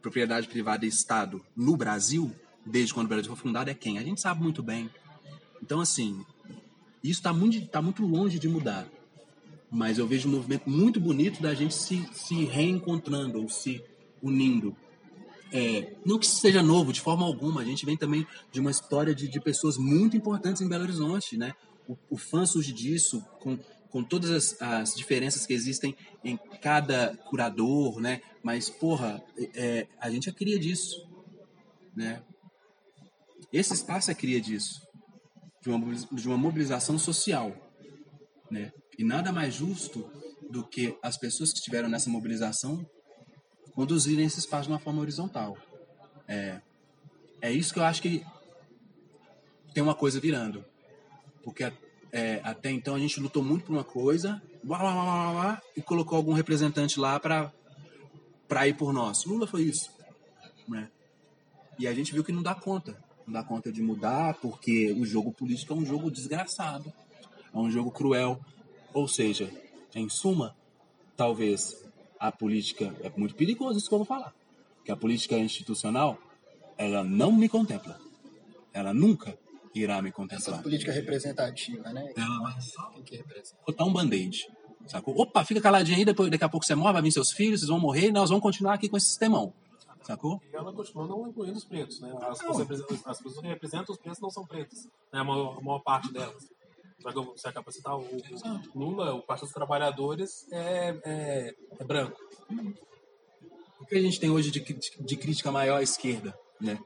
Propriedade privada e Estado no Brasil, desde quando o Brasil foi fundado, é quem? A gente sabe muito bem. Então, assim, isso está muito, tá muito longe de mudar. Mas eu vejo um movimento muito bonito da gente se, se reencontrando ou se unindo. É, não que seja novo de forma alguma, a gente vem também de uma história de, de pessoas muito importantes em Belo Horizonte, né? O, o fã surge disso, com, com todas as, as, diferenças que existem em cada curador, né? Mas, porra, é, a gente é cria disso, né? Esse espaço é cria disso, de uma, de uma mobilização social, né? E nada mais justo do que as pessoas que estiveram nessa mobilização conduzirem esse espaço de uma forma horizontal. É, é isso que eu acho que tem uma coisa virando. Porque é, até então a gente lutou muito por uma coisa blá, blá, blá, blá, e colocou algum representante lá para ir por nós. Lula foi isso. Né? E a gente viu que não dá conta. Não dá conta de mudar, porque o jogo político é um jogo desgraçado. É um jogo cruel. Ou seja, em suma, talvez a política é muito perigoso isso que eu vou falar. Que a política institucional, ela não me contempla. Ela nunca irá me contemplar. Essa política representativa, né? Ela vai só que botar um band-aid. Sacou? Opa, fica caladinho aí, depois, daqui a pouco você morre, vai vir seus filhos, vocês vão morrer e nós vamos continuar aqui com esse sistemão. Sacou? E ela continua não incluindo os pretos, né? As, as pessoas que representam os pretos não são pretas, né? A maior, a maior parte delas já que você acaba de citar, o, o Lula, o Partido dos Trabalhadores, é, é, é, branco. O que a gente tem hoje de, de crítica maior à esquerda, né?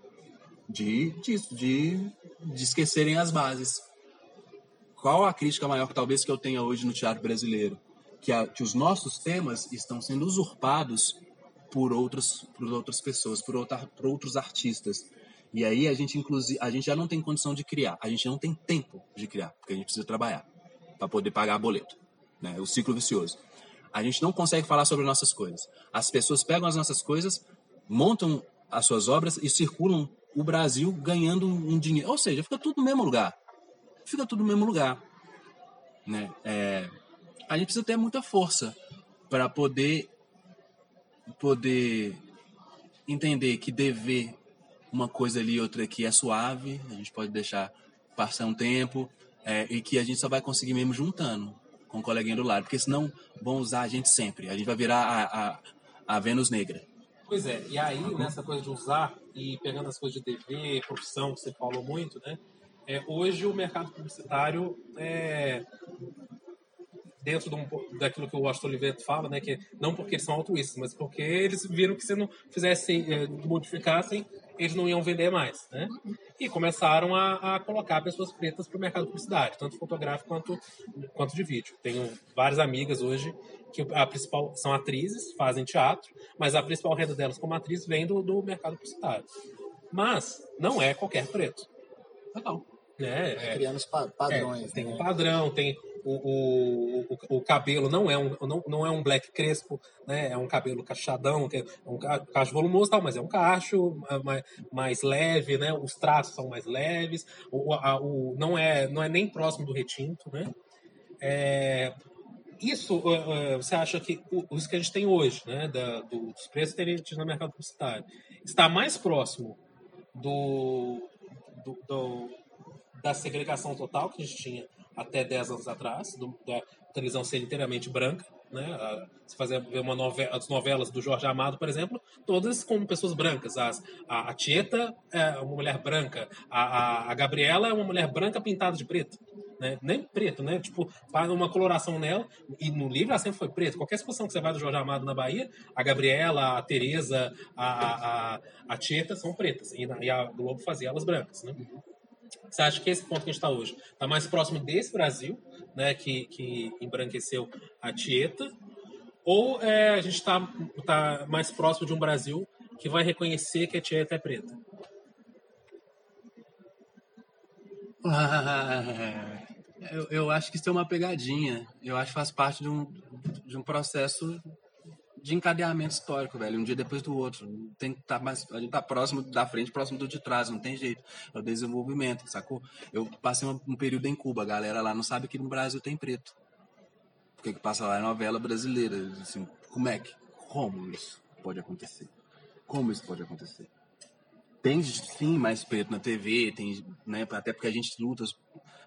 De, de, de, de esquecerem as bases. Qual a crítica maior talvez que eu tenha hoje no teatro brasileiro? Que, a, que os nossos temas estão sendo usurpados por outras, por outras pessoas, por, outra, por outros artistas. E aí a gente inclusive a gente já não tem condição de criar, a gente não tem tempo de criar, porque a gente precisa trabalhar para poder pagar boleto, né? O ciclo vicioso. A gente não consegue falar sobre nossas coisas. As pessoas pegam as nossas coisas, montam as suas obras e circulam o Brasil ganhando um dinheiro. Ou seja, fica tudo no mesmo lugar. Fica tudo no mesmo lugar. Né? É, a gente precisa ter muita força para poder poder entender que dever uma coisa ali, outra aqui é suave, a gente pode deixar passar um tempo é, e que a gente só vai conseguir mesmo juntando com o coleguinha do lado, porque senão vão usar a gente sempre, a gente vai virar a, a, a Vênus negra. Pois é, e aí nessa coisa de usar e pegando as coisas de TV, profissão, que você falou muito, né? É, hoje o mercado publicitário é, dentro de um, daquilo que o Washington Oliveira fala, né, que não porque eles são altruístas, mas porque eles viram que se não fizessem, é, modificassem, eles não iam vender mais, né? E começaram a, a colocar pessoas pretas para o mercado de publicidade, tanto fotográfico quanto, quanto de vídeo. Tenho várias amigas hoje que a principal são atrizes, fazem teatro, mas a principal renda delas como atriz vem do, do mercado publicitário. Mas não é qualquer preto. Não. É, é, criando padrões. É, tem né? um padrão, tem o, o, o, cabelo não é um não, não é um black crespo, né? É um cabelo cachadão, é um cacho volumoso, tal, mas é um cacho mais, mais leve, né? Os traços são mais leves, o, a, o não é não é nem próximo do retinto, né? É, isso você acha que o, isso que a gente tem hoje, né? Da, do, dos preços gente no mercado publicitário está mais próximo do, do, do da segregação total que a gente tinha até 10 anos atrás, do, da televisão ser inteiramente branca. Né? Se fazer ver uma novela, as novelas do Jorge Amado, por exemplo, todas com pessoas brancas. As, a, a Tieta é uma mulher branca, a, a, a Gabriela é uma mulher branca pintada de preto. Né? Nem preto, né? Tipo, faz uma coloração nela. E no livro ela sempre foi preto. Qualquer exposição que você vai do Jorge Amado na Bahia, a Gabriela, a Tereza, a, a, a, a Tieta são pretas. E, e a Globo fazia elas brancas, né? Você acha que esse ponto que a gente está hoje está mais próximo desse Brasil, né, que, que embranqueceu a Tieta, Ou é, a gente está tá mais próximo de um Brasil que vai reconhecer que a Tieta é preta? [LAUGHS] Eu, eu acho que isso é uma pegadinha. Eu acho que faz parte de um, de um processo de encadeamento histórico, velho. Um dia depois do outro. Tem que estar tá mais. A gente tá próximo da frente, próximo do de trás, não tem jeito. É o desenvolvimento, sacou? Eu passei um, período em Cuba, a galera lá não sabe que no Brasil tem preto. Porque que passa lá é novela brasileira. Assim, como é que. Como isso pode acontecer? Como isso pode acontecer? Tem sim mais preto na TV, tem, né, até porque a gente luta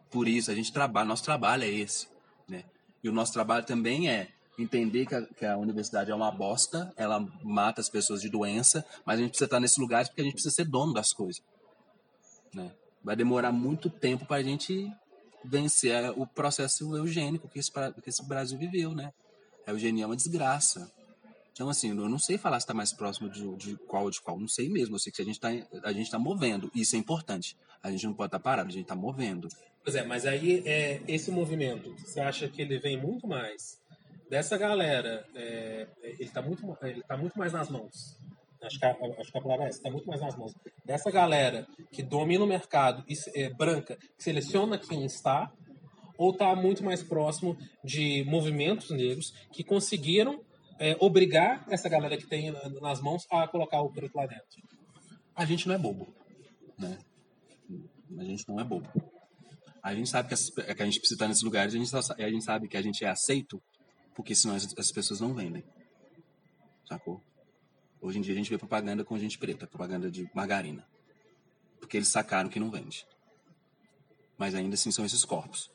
por isso, a gente trabalha, nosso trabalho é esse, né? E o nosso trabalho também é entender que a, que a, universidade é uma bosta, ela mata as pessoas de doença, mas a gente precisa estar nesse lugar porque a gente precisa ser dono das coisas. Né? Vai demorar muito tempo para a gente vencer o processo eugênico que esse, que esse Brasil viveu, né? A eugenia é uma desgraça. Então, assim, eu não sei falar se está mais próximo de, de qual ou de qual, não sei mesmo. Eu sei que a gente está tá movendo, isso é importante. A gente não pode estar tá parado, a gente está movendo. Pois é, mas aí é, esse movimento, você acha que ele vem muito mais dessa galera, é, ele está muito, ele tá muito mais nas mãos. Acho que, a, acho que a palavra é essa, está muito mais nas mãos. Dessa galera que domina o mercado e é, branca, que seleciona quem está, ou está muito mais próximo de movimentos negros que conseguiram é, obrigar essa galera que tem nas mãos a colocar o preto lá dentro? A gente não é bobo, né? A gente não é bobo. A gente sabe que a gente precisa estar nesses lugares, a gente, a gente sabe que a gente é aceito porque senão as, as pessoas não vendem. Sacou? Hoje em dia a gente vê propaganda com gente preta, propaganda de margarina. Porque eles sacaram que não vende. Mas ainda assim são esses corpos.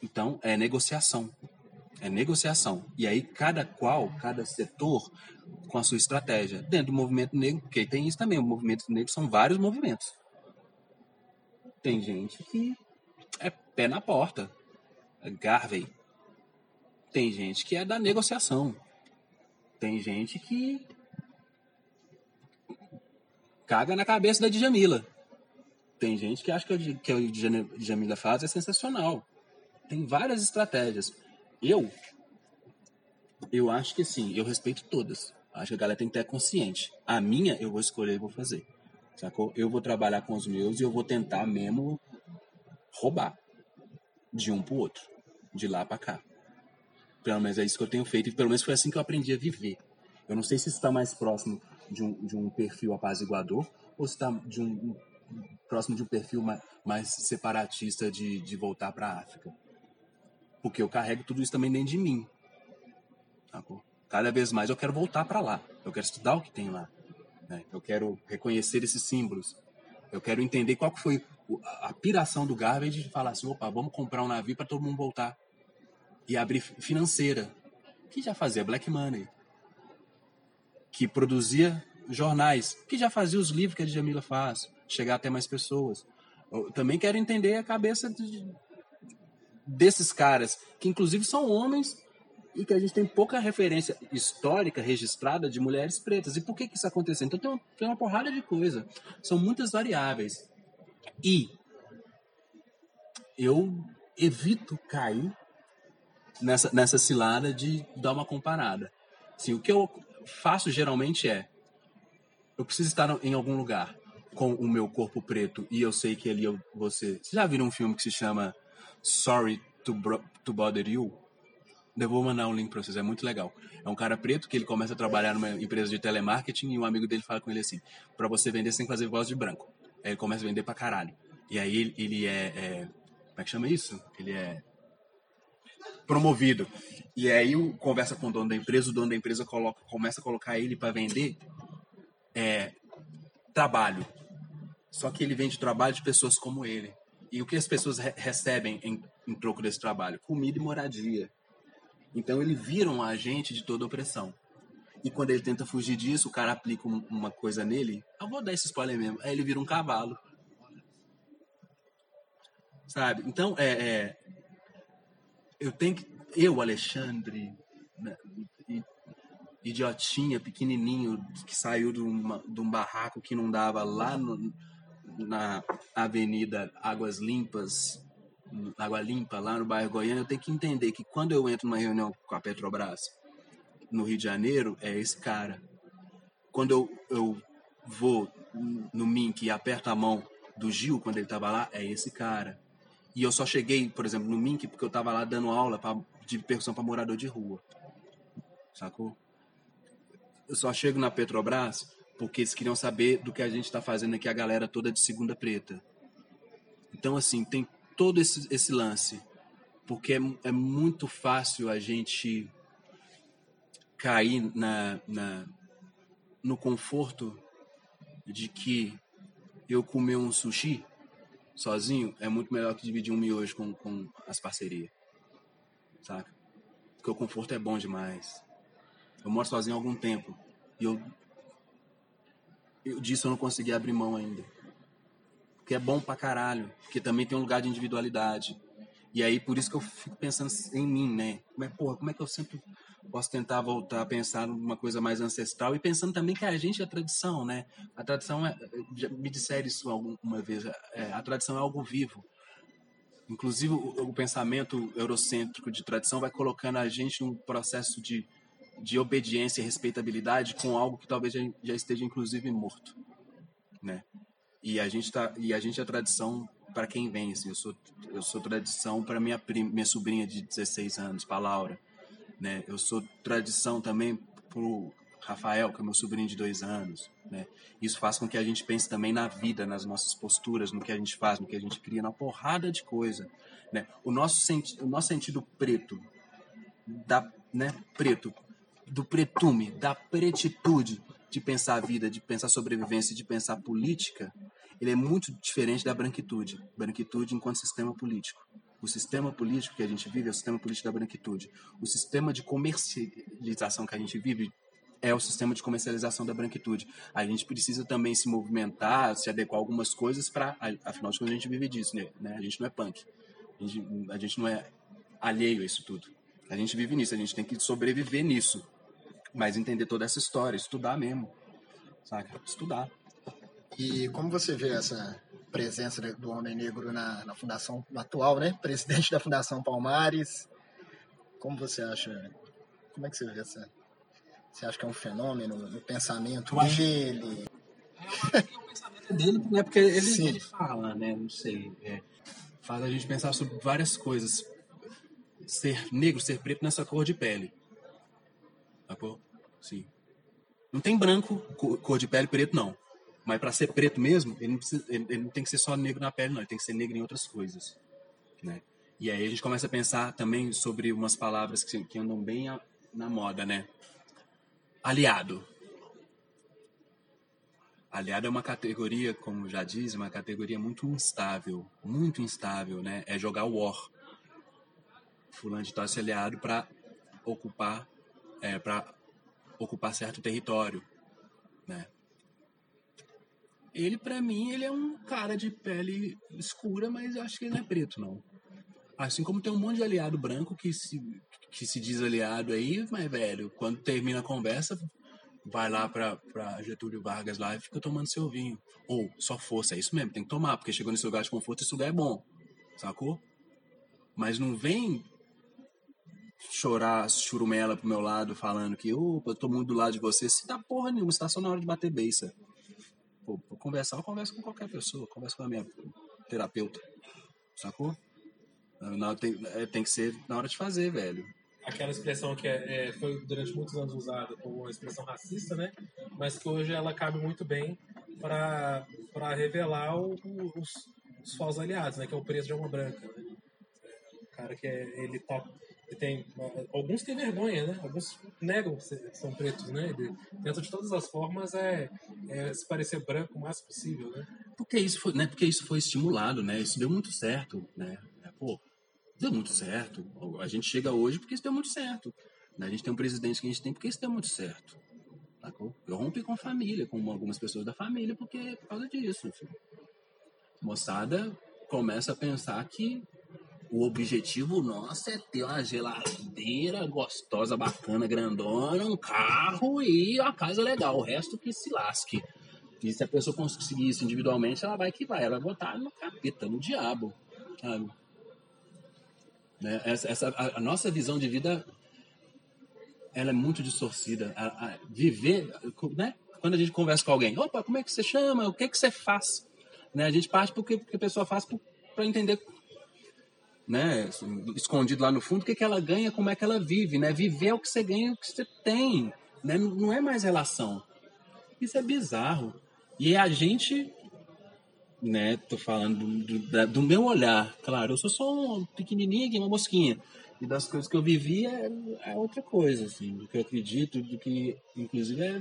Então é negociação. É negociação. E aí cada qual, cada setor com a sua estratégia. Dentro do movimento negro, porque tem isso também, o movimento negro são vários movimentos. Tem gente que é pé na porta. Garvey, tem gente que é da negociação. Tem gente que caga na cabeça da Djamila. Tem gente que acha que o que a Djamila faz é sensacional. Tem várias estratégias. Eu, eu acho que sim, eu respeito todas. Acho que a galera tem que ter consciente. A minha, eu vou escolher e vou fazer. Sacou? Eu vou trabalhar com os meus e eu vou tentar mesmo roubar de um pro outro, de lá para cá. Pelo menos é isso que eu tenho feito e pelo menos foi assim que eu aprendi a viver. Eu não sei se está mais próximo de um, de um perfil apaziguador ou se está de um, próximo de um perfil mais, mais separatista de, de voltar para a África. Porque eu carrego tudo isso também dentro de mim. Tá Cada vez mais eu quero voltar para lá. Eu quero estudar o que tem lá. Né? Eu quero reconhecer esses símbolos. Eu quero entender qual foi a piração do Garbage de falar assim, opa, vamos comprar um navio para todo mundo voltar e abrir financeira, que já fazia black money, que produzia jornais, que já fazia os livros que a Djamila faz, chegar até mais pessoas. Eu também quero entender a cabeça de, desses caras, que inclusive são homens e que a gente tem pouca referência histórica registrada de mulheres pretas. E por que, que isso aconteceu? Então tem uma, tem uma porrada de coisa. São muitas variáveis. E eu evito cair nessa, nessa cilada de dar uma comparada. Assim, o que eu faço geralmente é: eu preciso estar em algum lugar com o meu corpo preto e eu sei que ali eu. Vocês já viram um filme que se chama Sorry to, to Bother You? Eu vou mandar um link para vocês, é muito legal. É um cara preto que ele começa a trabalhar numa empresa de telemarketing e um amigo dele fala com ele assim: para você vender, que fazer voz de branco. Aí ele começa a vender pra caralho. E aí ele, ele é, é. Como é que chama isso? Ele é promovido. E aí o, conversa com o dono da empresa, o dono da empresa coloca, começa a colocar ele para vender é, trabalho. Só que ele vende trabalho de pessoas como ele. E o que as pessoas re recebem em, em troco desse trabalho? Comida e moradia. Então ele vira um agente de toda opressão. E quando ele tenta fugir disso, o cara aplica uma coisa nele. Eu vou dar esse spoiler mesmo. Aí ele vira um cavalo. Sabe? Então, é, é eu tenho que. Eu, Alexandre, né, idiotinha, pequenininho, que saiu de, uma, de, um barraco que não dava lá no, na Avenida Águas Limpas, Água Limpa, lá no bairro Goiânia, eu tenho que entender que quando eu entro numa reunião com a Petrobras, no Rio de Janeiro, é esse cara. Quando eu, eu vou no Mink e aperto a mão do Gil, quando ele estava lá, é esse cara. E eu só cheguei, por exemplo, no Mink porque eu estava lá dando aula pra, de percussão para morador de rua. Sacou? Eu só chego na Petrobras porque eles queriam saber do que a gente está fazendo aqui, a galera toda de segunda preta. Então, assim, tem todo esse, esse lance. Porque é, é muito fácil a gente cair na, na, no conforto de que eu comer um sushi sozinho é muito melhor que dividir um miojo com, com as parcerias. Saca? Porque o conforto é bom demais. Eu moro sozinho há algum tempo. E eu, eu disso eu não consegui abrir mão ainda. Porque é bom pra caralho. Porque também tem um lugar de individualidade. E aí, por isso que eu fico pensando em mim, né? Como é, porra, como é que eu sempre posso tentar voltar a pensar numa coisa mais ancestral e pensando também que a gente é a tradição, né? A tradição é, me disseram isso alguma vez, é, a tradição é algo vivo. Inclusive o, o, pensamento eurocêntrico de tradição vai colocando a gente num processo de, de obediência e respeitabilidade com algo que talvez já, já esteja inclusive morto, né? E a gente tá e a gente é tradição para quem vem, assim, eu sou eu sou tradição para minha prima, minha sobrinha de 16 anos, para Laura né? Eu sou tradição também pro Rafael, que é meu sobrinho de dois anos, né? Isso faz com que a gente pense também na vida, nas nossas posturas, no que a gente faz, no que a gente cria, na porrada de coisa, né? O nosso, senti o nosso sentido preto, da, né? Preto, do pretume, da pretitude de pensar a vida, de pensar sobrevivência, de pensar política, ele é muito diferente da branquitude. Branquitude enquanto sistema político. O sistema político que a gente vive é o sistema político da branquitude. O sistema de comercialização que a gente vive é o sistema de comercialização da branquitude. A gente precisa também se movimentar, se adequar a algumas coisas para, afinal de contas, a gente vive disso, né? A gente não é punk. A gente, a gente não é alheio a isso tudo. A gente vive nisso, a gente tem que sobreviver nisso. Mas entender toda essa história, estudar mesmo. Saca? Estudar. E como você vê essa presença do homem negro na, na fundação atual, né? [LAUGHS] Presidente da Fundação Palmares. Como você acha? Como é que você vê essa? Você acha que é um fenômeno no pensamento Eu dele? Acho... É, o pensamento dele, né? Porque ele, ele fala, né? Não sei. É, faz a gente pensar sobre várias coisas. Ser negro, ser preto nessa cor de pele. Sacou? Sim. Não tem branco, cor de pele preto, não. Mas para ser preto mesmo, ele não, precisa, ele, ele não, tem que ser só negro na pele, não. Ele tem que ser negro em outras coisas. Né? E aí a gente começa a pensar também sobre umas palavras que, que andam bem a, na moda, né? Aliado. Aliado é uma categoria, como já diz, uma categoria muito instável, muito instável, né? É jogar war. Fulano de tal se aliado para ocupar, é, para ocupar certo território, né? Ele, para mim, ele é um cara de pele escura, mas eu acho que ele não é preto, não. Assim como tem um monte de aliado branco que se, que se diz aliado aí, mas, velho, quando termina a conversa, vai lá pra, Getúlio Vargas lá e fica tomando seu vinho. Ou, só força, é isso mesmo, tem que tomar, porque chegou nesse lugar de conforto, esse lugar é bom, sacou? Mas não vem chorar churumela pro meu lado, falando que, opa, eu tô muito do lado de você. Se dá porra nenhuma, você tá só na hora de bater beiça pô, pra conversar, eu converso com qualquer pessoa, converso com a minha terapeuta, sacou? Não, tem, é, tem que ser na hora de fazer, velho. Aquela expressão que é, é, foi durante muitos anos usada como uma expressão racista, né? Mas que hoje ela cabe muito bem para revelar o, o, os, os falsos aliados, né? Que é o preço de alma branca, né? O cara que é, ele tá tem alguns têm vergonha, né? Alguns negam que são pretos, né? Ele, dentro de todas as formas é, é, se parecer branco o mais possível, né? Porque isso foi, né? Porque isso foi estimulado, né? Isso deu muito certo, né? É, pô, deu muito certo. A gente chega hoje porque isso deu muito certo. Né? A gente tem um presidente que a gente tem porque isso deu muito certo. Eu rompi com a família, com algumas pessoas da família, porque por causa disso. Assim. Moçada começa a pensar que o objetivo nosso é ter uma geladeira gostosa, bacana, grandona, um carro e uma casa legal. O resto que se lasque. E se a pessoa conseguir isso individualmente, ela vai que vai. Ela vai botar no capeta, no diabo. Sabe? Né? Essa, essa a, a, nossa visão de vida ela é muito distorcida. A, a viver, né? Quando a gente conversa com alguém, opa, como é que você chama? O que é que você faz? Né? A gente parte porque, porque a pessoa faz para entender, né? Escondido lá no fundo, o que, que ela ganha, como é que ela vive, né? Viver é o que você ganha, o que você tem, né? Não é mais relação. Isso é bizarro. E a gente, né? Tô falando do, do, do meu olhar, claro. Eu sou só um pequenininho, uma mosquinha e das coisas que eu vivi é, é, outra coisa, assim, do que eu acredito, do que, inclusive, é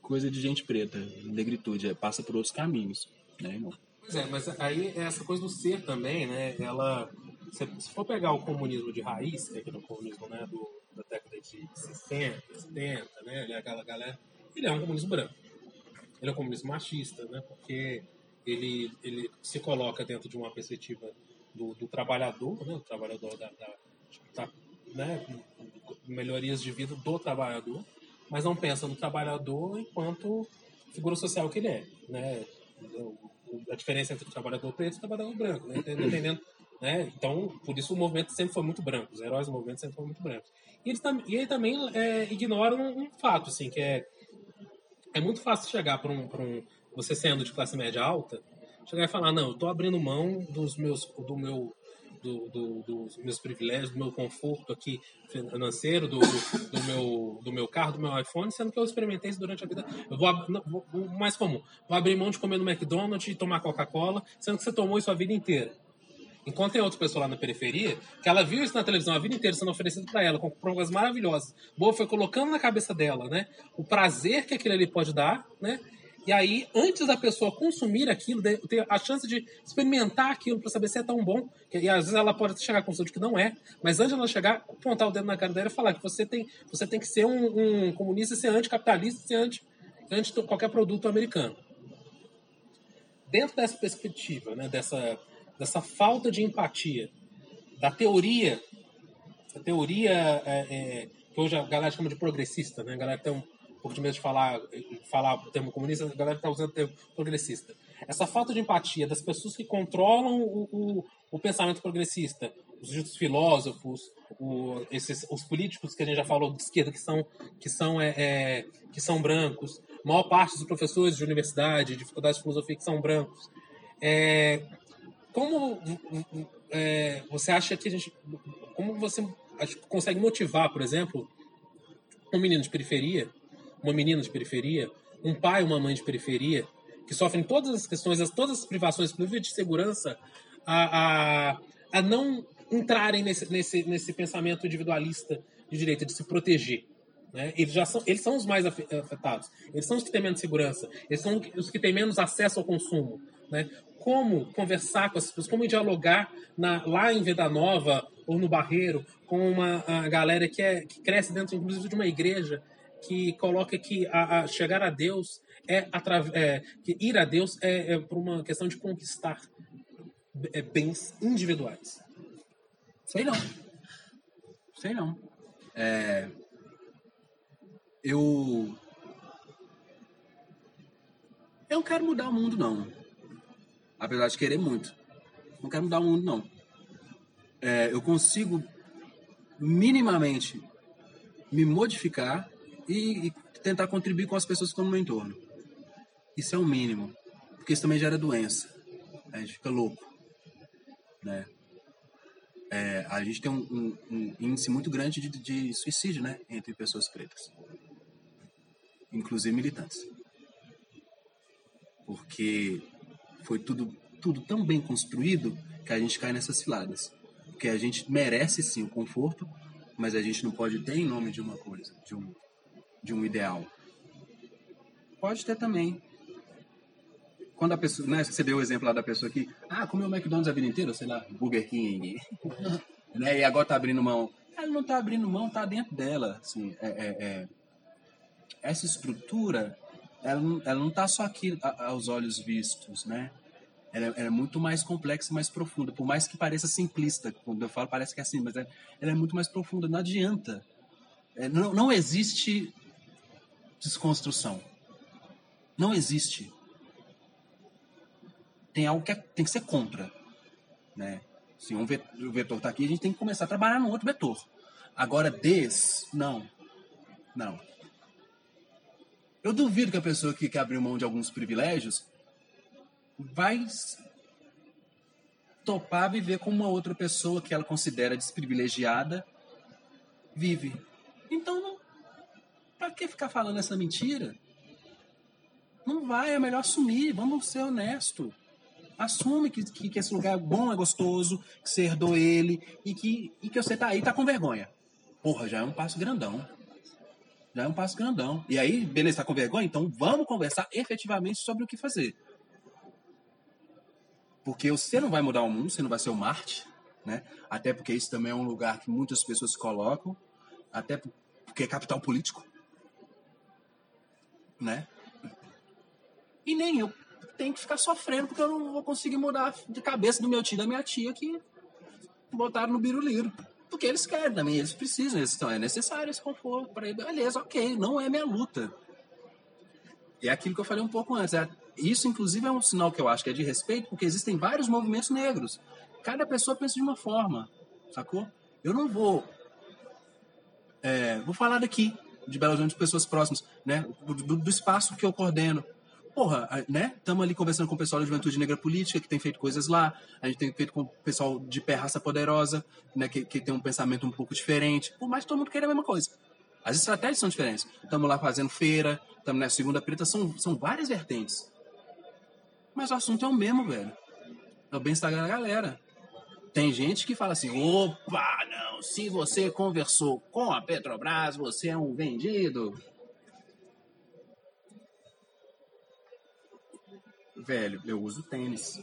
coisa de gente preta, negritude, é, passa por outros caminhos, né, irmão? Pois é, mas aí é essa coisa do ser também, né, ela, se, se for pegar o comunismo de raiz, que é aquele comunismo, né, do, da década de 60, 70, né, ele é aquela galera, ele é um comunismo branco, ele é um comunismo machista, né, porque ele, ele se coloca dentro de uma perspectiva do, do trabalhador, né, o trabalhador da, da, da né, melhorias de vida do trabalhador, mas não pensa no trabalhador enquanto figura social que ele é, né? A diferença entre o trabalhador preto e o trabalhador branco, né? Dependendo, né? Então, por isso o movimento sempre foi muito branco, os heróis do movimento sempre foram muito brancos. E eles e ele também é, ignoram um, um, fato, assim, que é é muito fácil chegar para um, um você sendo de classe média alta chegar e falar, não, eu estou abrindo mão dos meus, do meu, do, do, dos meus privilégios, do meu conforto aqui financeiro, do, do, meu, do meu carro, do meu iPhone, sendo que eu experimentei isso durante a vida. Eu vou, vou o mais comum, vou abrir mão de comer no McDonald's e tomar Coca-Cola, sendo que você tomou isso a vida inteira. Enquanto tem outra pessoa lá na periferia, que ela viu isso na televisão a vida inteira sendo oferecido para ela, com provas maravilhosas. Boa foi colocando na cabeça dela, né? O prazer que aquilo ali pode dar, né? E aí, antes da pessoa consumir aquilo, ter a chance de experimentar aquilo para saber se é tão bom, e às vezes ela pode chegar à conclusão de que não é, mas antes ela chegar, apontar o dedo na cara dela e falar que você tem, você tem que ser um, um comunista, ser anticapitalista, ser anti, anti qualquer produto americano. Dentro dessa perspectiva, né, dessa, dessa falta de empatia, da teoria, a teoria é, é, que hoje a galera chama de progressista, né, a galera tem um pouco de medo de falar, falar o termo comunista, a galera está usando o termo progressista. Essa falta de empatia das pessoas que controlam o, o, o pensamento progressista, os filósofos, o, esses, os políticos que a gente já falou de esquerda, que são, que são, é, é, que são brancos, a maior parte dos professores de universidade, de faculdade de filosofia, que são brancos. É, como é, você acha que a gente. Como você consegue motivar, por exemplo, um menino de periferia uma menina de periferia, um pai, uma mãe de periferia, que sofrem todas as questões, todas as privações, inclusive de segurança, a, a, a não entrarem nesse, nesse, nesse pensamento individualista de direito, de se proteger. Né? Eles, já são, eles são os mais afetados. Eles são os que têm menos segurança. Eles são os que têm menos acesso ao consumo. Né? Como conversar com essas pessoas, como dialogar na, lá em Veda Nova ou no Barreiro com uma galera que, é, que cresce dentro, inclusive, de uma igreja que coloca que a, a chegar a Deus é, é, que ir a Deus é, é por uma questão de conquistar é, bens individuais. Sei não. Sei não. É, eu eu não quero mudar o mundo não. Apesar de querer muito. Não quero mudar o mundo não. É, eu consigo minimamente me modificar e, e tentar contribuir com as pessoas que estão no meu entorno. Isso é o mínimo, porque isso também gera doença. A gente fica louco, né? É, a gente tem um, um, um, índice muito grande de, de suicídio, né, entre pessoas pretas, inclusive militantes, porque foi tudo tudo tão bem construído que a gente cai nessas ciladas, porque a gente merece sim o conforto, mas a gente não pode ter em nome de uma coisa, de um de um ideal. Pode ter também. Quando a pessoa, né, você deu o exemplo lá da pessoa que, ah, comeu McDonald's a vida inteira, sei lá, Burger King, [LAUGHS] né, e agora tá abrindo mão. Ela não tá abrindo mão, tá dentro dela, assim, é, é, é. Essa estrutura, ela ela não tá só aqui aos olhos vistos, né? Ela, ela, é muito mais complexa e mais profunda. Por mais que pareça simplista, quando eu falo parece que é assim, mas ela é muito mais profunda. Não adianta. É, não, não existe desconstrução. Não existe. Tem algo que é, tem que ser contra. Né? Se um vetor, está aqui, a gente tem que começar a trabalhar no outro vetor. Agora, des, não. Não. Eu duvido que a pessoa que quer abrir mão de alguns privilégios vai topar viver com uma outra pessoa que ela considera desprivilegiada vive. Então, não, pra que ficar falando essa mentira? Não vai, é melhor assumir, vamos ser honesto. Assume que, que, que, esse lugar é bom, é gostoso, que você herdou ele e que, e que você tá aí tá com vergonha. Porra, já é um passo grandão. Já é um passo grandão. E aí, beleza, tá com vergonha? Então vamos conversar efetivamente sobre o que fazer. Porque você não vai mudar o mundo, você não vai ser o Marte, né? Até porque isso também é um lugar que muitas pessoas colocam, até porque é capital político, né? E nem eu tenho que ficar sofrendo porque eu não vou conseguir mudar de cabeça do meu tio e da minha tia que botaram no biruliro. Porque eles querem também, eles precisam, eles estão, é necessário esse conforto para ele. Beleza, ok, não é minha luta. É aquilo que eu falei um pouco antes. É, isso, inclusive, é um sinal que eu acho que é de respeito, porque existem vários movimentos negros. Cada pessoa pensa de uma forma, sacou? Eu não vou. É, vou falar daqui, de Belo Horizonte, pessoas próximas, né? Do, do espaço que eu coordeno porra, né? Estamos ali conversando com o pessoal da Juventude Negra Política, que tem feito coisas lá. A gente tem feito com o pessoal de pé raça poderosa, né? Que, que tem um pensamento um pouco diferente. Por mais que todo mundo queira a mesma coisa. As estratégias são diferentes. Estamos lá fazendo feira, estamos na segunda preta, são, são várias vertentes. Mas o assunto é o mesmo, velho. É o bem-estar da galera. Tem gente que fala assim: opa, não, se você conversou com a Petrobras, você é um vendido. velho, eu uso tênis.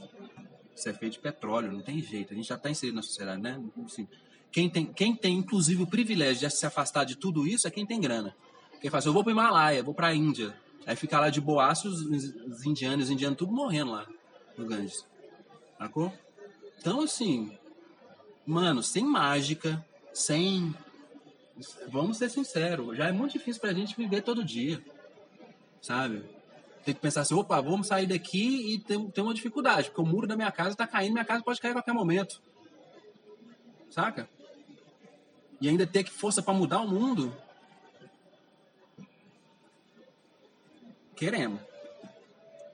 Isso é feito de petróleo, não tem jeito. A gente já está inserido na sociedade, né? Assim, quem, tem, quem tem, inclusive, o privilégio de se afastar de tudo isso é quem tem grana. Quem faz, eu vou para o Himalaia, vou para a Índia. Aí fica lá de boaço os, os indianos, os indianos tudo morrendo lá no Ganges. Sacou? Então, assim, mano, sem mágica, sem. Vamos ser sinceros, já é muito difícil pra gente viver todo dia. Sabe? tem que pensar assim, opa, vamos sair daqui e tem, tem uma dificuldade, porque o muro da minha casa está caindo, minha casa pode cair a qualquer momento. Saca? E ainda ter que força para mudar o mundo. Queremos.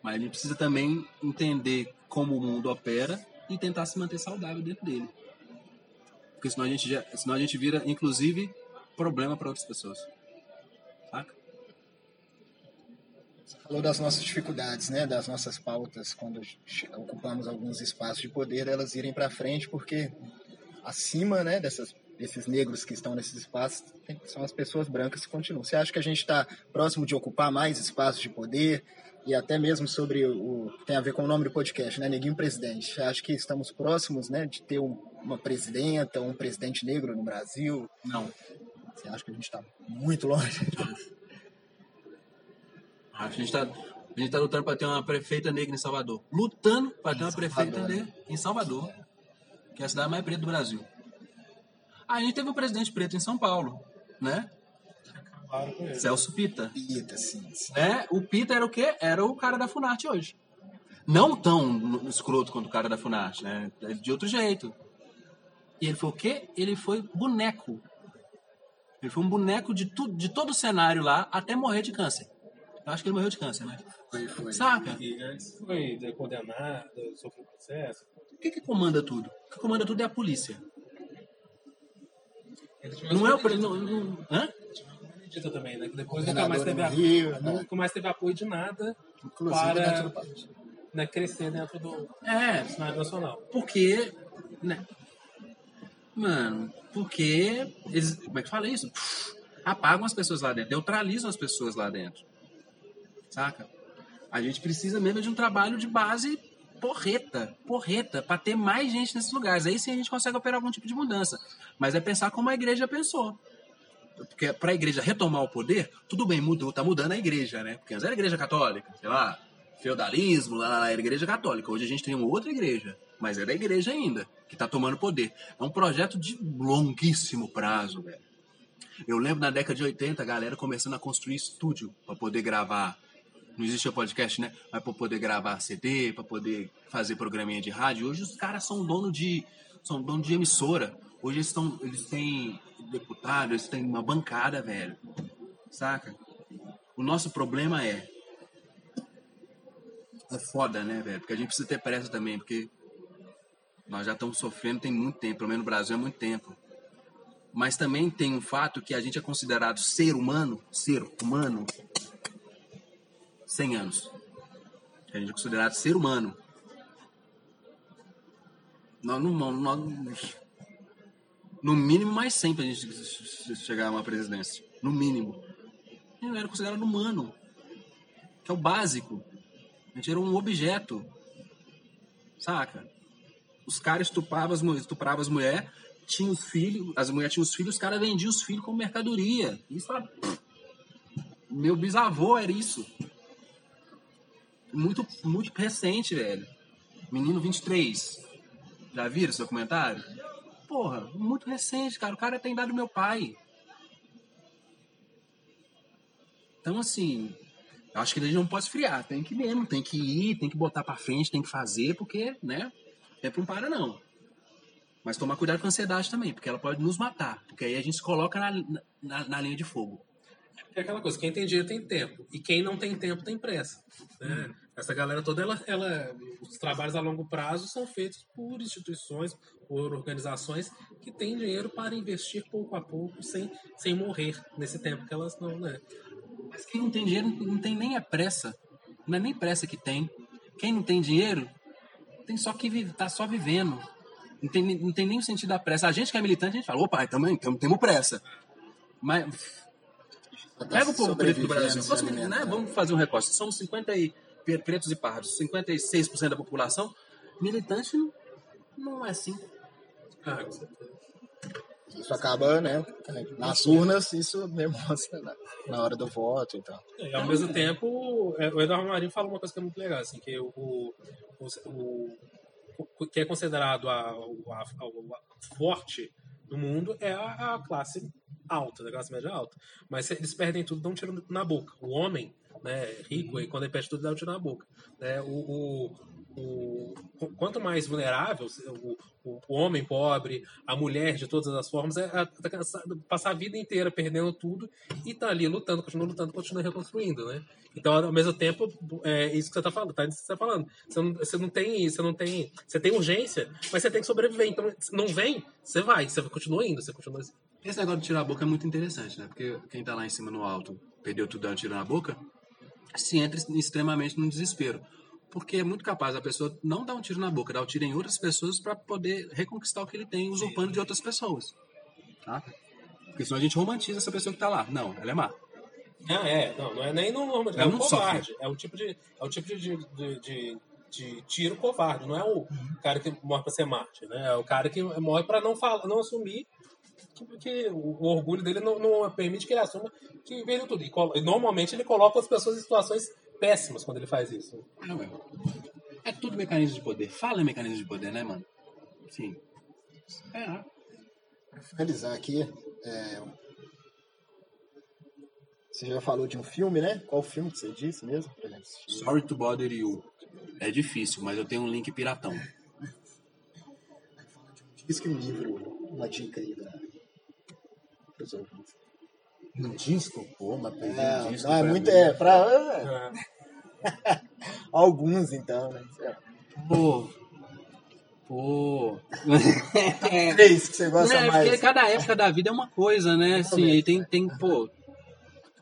Mas a gente precisa também entender como o mundo opera e tentar se manter saudável dentro dele. Porque senão a gente, já, senão a gente vira, inclusive, problema para outras pessoas. Saca? falou das nossas dificuldades, né, das nossas pautas quando ocupamos alguns espaços de poder, elas irem para frente, porque acima, né, dessas desses negros que estão nesses espaços são as pessoas brancas que continuam. Você acha que a gente está próximo de ocupar mais espaços de poder e até mesmo sobre o tem a ver com o nome do podcast, né, Neguinho Presidente. Acha que estamos próximos, né, de ter um, uma presidenta, um presidente negro no Brasil? Não. Você acha que a gente está muito longe? [LAUGHS] A gente está a gente tá lutando para ter uma prefeita negra em Salvador. Lutando para ter uma Salvador, prefeita né? negra em Salvador, que é a cidade mais preta do Brasil. Aí a gente teve um presidente preto em São Paulo, né? Claro com ele. Celso Pita. Eita, sim, sim. Né? O Pita era o quê? Era o cara da Funarte hoje. Não tão escroto quanto o cara da Funarte, né? De outro jeito. E ele foi o quê? Ele foi boneco. Ele foi um boneco de, tudo, de todo o cenário lá até morrer de câncer. Eu acho que ele morreu de câncer, né? Foi, foi. Saca? E antes foi condenado, sofreu processo. O que, que comanda tudo? O que comanda tudo é a polícia. Não é o. Não, não, hã? Também, né? Que depois nunca mais, teve Governador no Rio, a, né? nunca mais teve apoio de nada Inclusive para- dentro né, crescer dentro do É, cenário nacional. porque. Né? Mano, porque. Eles, como é que fala isso? Pff, apagam as pessoas lá dentro, neutralizam as pessoas lá dentro. Saca? A gente precisa mesmo de um trabalho de base porreta, porreta, para ter mais gente nesses lugares. Aí sim a gente consegue operar algum tipo de mudança. Mas é pensar como a igreja pensou. Porque para a igreja retomar o poder, tudo bem, mudou, tá mudando a igreja, né? Porque antes era a igreja católica, sei lá, feudalismo, lá, lá, era a igreja católica. Hoje a gente tem uma outra igreja, mas é da igreja ainda, que tá tomando poder. É um projeto de longuíssimo prazo, velho. Eu lembro na década de 80, a galera começando a construir estúdio para poder gravar. Não existia podcast, né? Mas para poder gravar CD, para poder fazer programinha de rádio. Hoje os caras são dono de são dono de emissora. Hoje eles estão eles têm deputado, eles têm uma bancada, velho. Saca? O nosso problema é. É foda, né, velho? Porque a gente precisa ter pressa também, porque nós já estamos sofrendo tem muito tempo, pelo menos no Brasil é muito tempo. Mas também tem um fato que a gente é considerado ser humano, ser humano, 100 anos. A gente é considerado ser humano. Nós, no, nós, no mínimo mais 100 pra gente chegar a uma presidência. No mínimo. Ele era considerado humano. Que é o básico. A gente era um objeto. Saca? Os caras estupravam as, estupravam as mulheres, tinham os filhos, as mulheres tinham os filhos, os caras vendiam os filhos como mercadoria. Isso era... Meu bisavô era isso. Muito, muito recente, velho. Menino 23. Já viram esse documentário? Porra, muito recente, cara. O cara tem dado meu pai. Então, assim, acho que a gente não pode esfriar. Tem que mesmo, tem que ir, tem que botar pra frente, tem que fazer, porque, né? Tempo não para, não. Mas tomar cuidado com a ansiedade também, porque ela pode nos matar. Porque aí a gente se coloca na, na, na linha de fogo. É aquela coisa, quem tem dinheiro tem tempo. E quem não tem tempo tem pressa. Né? Hum. Essa galera toda, ela, ela, os trabalhos a longo prazo são feitos por instituições, por organizações que têm dinheiro para investir pouco a pouco, sem, sem morrer nesse tempo que elas não. Né? Mas quem não tem dinheiro não tem nem a pressa. Não é nem pressa que tem. Quem não tem dinheiro tem só que tá só vivendo. Não tem, não tem nem o sentido da pressa. A gente que é militante, a gente fala, opa, também temos pressa. Mas Pega o povo preto do Brasil. Fosse, né? Vamos fazer um recorte. Somos 50 e, pretos e pardos, 56% da população. Militante não é assim. Ah, isso acaba, né? Nas urnas, isso [LAUGHS] demonstra na, na hora do voto e tal. E ao mesmo tempo, é, o Eduardo Marinho fala uma coisa que é muito legal, assim, que o, o, o, o que é considerado a, a, a, a forte no mundo é a, a classe alta, da classe média alta. Mas eles perdem tudo, dão um tiro na boca. O homem, né, rico, e quando ele perde tudo, dá um tiro na boca. Né? O, o, o, quanto mais vulnerável o, o, o, homem pobre, a mulher de todas as formas, é, é, tá passar a vida inteira perdendo tudo e tá ali lutando, continua lutando, continua reconstruindo, né? Então, ao mesmo tempo, é isso que você tá falando, tá? Você tá falando. Você não, você não tem, você não tem, você tem urgência, mas você tem que sobreviver. Então, não vem, você vai, você continua indo, você continua esse negócio de tirar a boca é muito interessante, né? Porque quem tá lá em cima no alto, perdeu tudo, um tiro na boca, se entra extremamente no desespero. Porque é muito capaz a pessoa não dar um tiro na boca, dar um tiro em outras pessoas para poder reconquistar o que ele tem usurpando de outras pessoas. Tá? Porque senão a gente romantiza essa pessoa que tá lá. Não, ela é má. Não, é, não, não é nem no é, é um covarde. Sofre. É o tipo de, é o tipo de, de, de, de tiro covarde. Não é o cara que morre para ser Marte, né? É o cara que morre para não falar, não assumir porque o, orgulho dele não, não, permite que ele assuma que veio tudo. E, normalmente ele coloca as pessoas em situações péssimas quando ele faz isso. Não, é. é tudo mecanismo de poder. Fala em mecanismo de poder, né, mano? Sim. É. Pra finalizar aqui, é... você já falou de um filme, né? Qual filme que você disse mesmo? Sorry to Bother You. É difícil, mas eu tenho um link piratão. Diz que um livro, uma dica aí da no disco? Pô, mas é, um disco. Não, é muito. Mim. É, pra. É. Alguns, então, né? Pô. Pô. Três que você gosta é, mais. Porque cada época da vida é uma coisa, né? Assim, aí tem, tem, pô.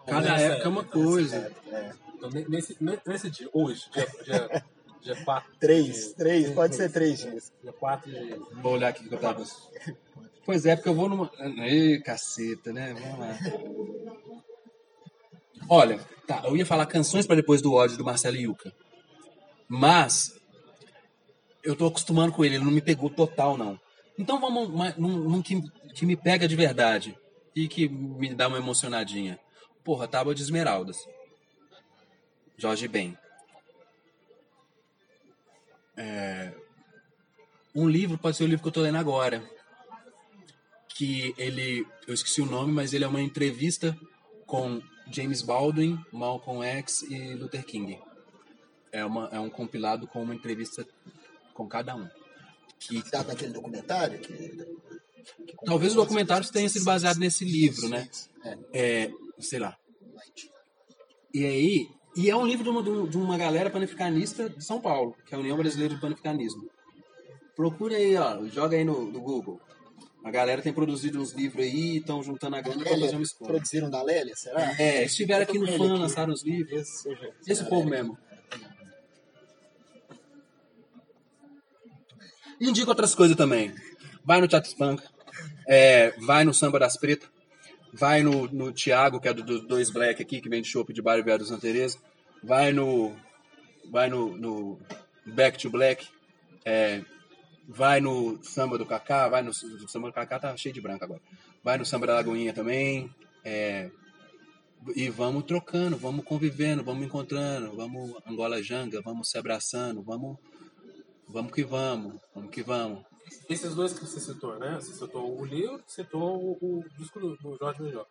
Cada época é uma coisa. É. Então, nesse, nesse dia, hoje, dia, dia, dia 4. Três, três, pode ser três dias. Dia 4 de. Vou olhar aqui que eu tava. [LAUGHS] Pois é, porque eu vou numa. Ê, caceta, né? Vamos lá. Olha, tá, eu ia falar canções para depois do ódio do Marcelo Yuca. Mas eu tô acostumando com ele, ele não me pegou total, não. Então vamos num, num que, que me pega de verdade e que me dá uma emocionadinha. Porra, Tábua de Esmeraldas. Jorge Ben. É... Um livro pode ser o livro que eu tô lendo agora, que ele, eu esqueci o nome, mas ele é uma entrevista com James Baldwin, Malcolm X e Luther King. É, uma, é um compilado com uma entrevista com cada um. Que tá naquele documentário que Talvez o documentário tenha sido baseado nesse livro, né? É, sei lá. E aí, e é um livro de uma, de uma galera panificanista de São Paulo, que é a União Brasileira de Panificanismo. Procura aí, ó, joga aí no, no Google. A galera tem produzido uns livros aí, estão juntando a grana para fazer uma escola. Produziram da Lélia, será? É, estiveram aqui no FAN, lançaram os livros. Esse, esse povo mesmo. E indica outras coisas também. Vai no Chat Spunk, é, vai no Samba das Pretas, vai no, no Thiago, que é do, do Dois Black aqui, que vem de Chopp de Bairro Viado Santa Teresa, vai no vai no, no Back to Black, é, vai no Samba do Kaká, vai no, Samba do Kaká tá cheio de branco agora, vai no Samba da Lagoinha também, é, e vamos trocando, vamos convivendo, vamos encontrando, vamos Angola Janga, vamos se abraçando, vamos vamos que vamos, vamos que vamos. Esses dois que você citou, né? Você citou o livro, citou o, o disco do, do Jorge Benjó.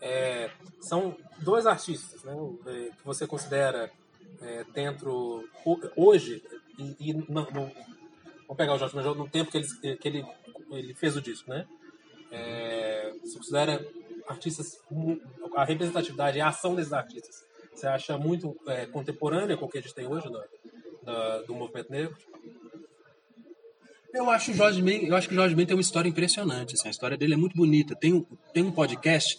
É, são dois artistas, né? É, que você considera é, dentro hoje e, e no, no, vamos pegar o Jorge Benjó no tempo que ele, que ele, ele fez o disco, né? É, você considera artistas a representatividade a ação desses artistas você acha muito é, contemporânea com o que a gente tem hoje do movimento negro? Eu acho Jorge Ben, eu acho que o Jorge Ben tem uma história impressionante. Assim, a história dele é muito bonita. Tem, um, tem um podcast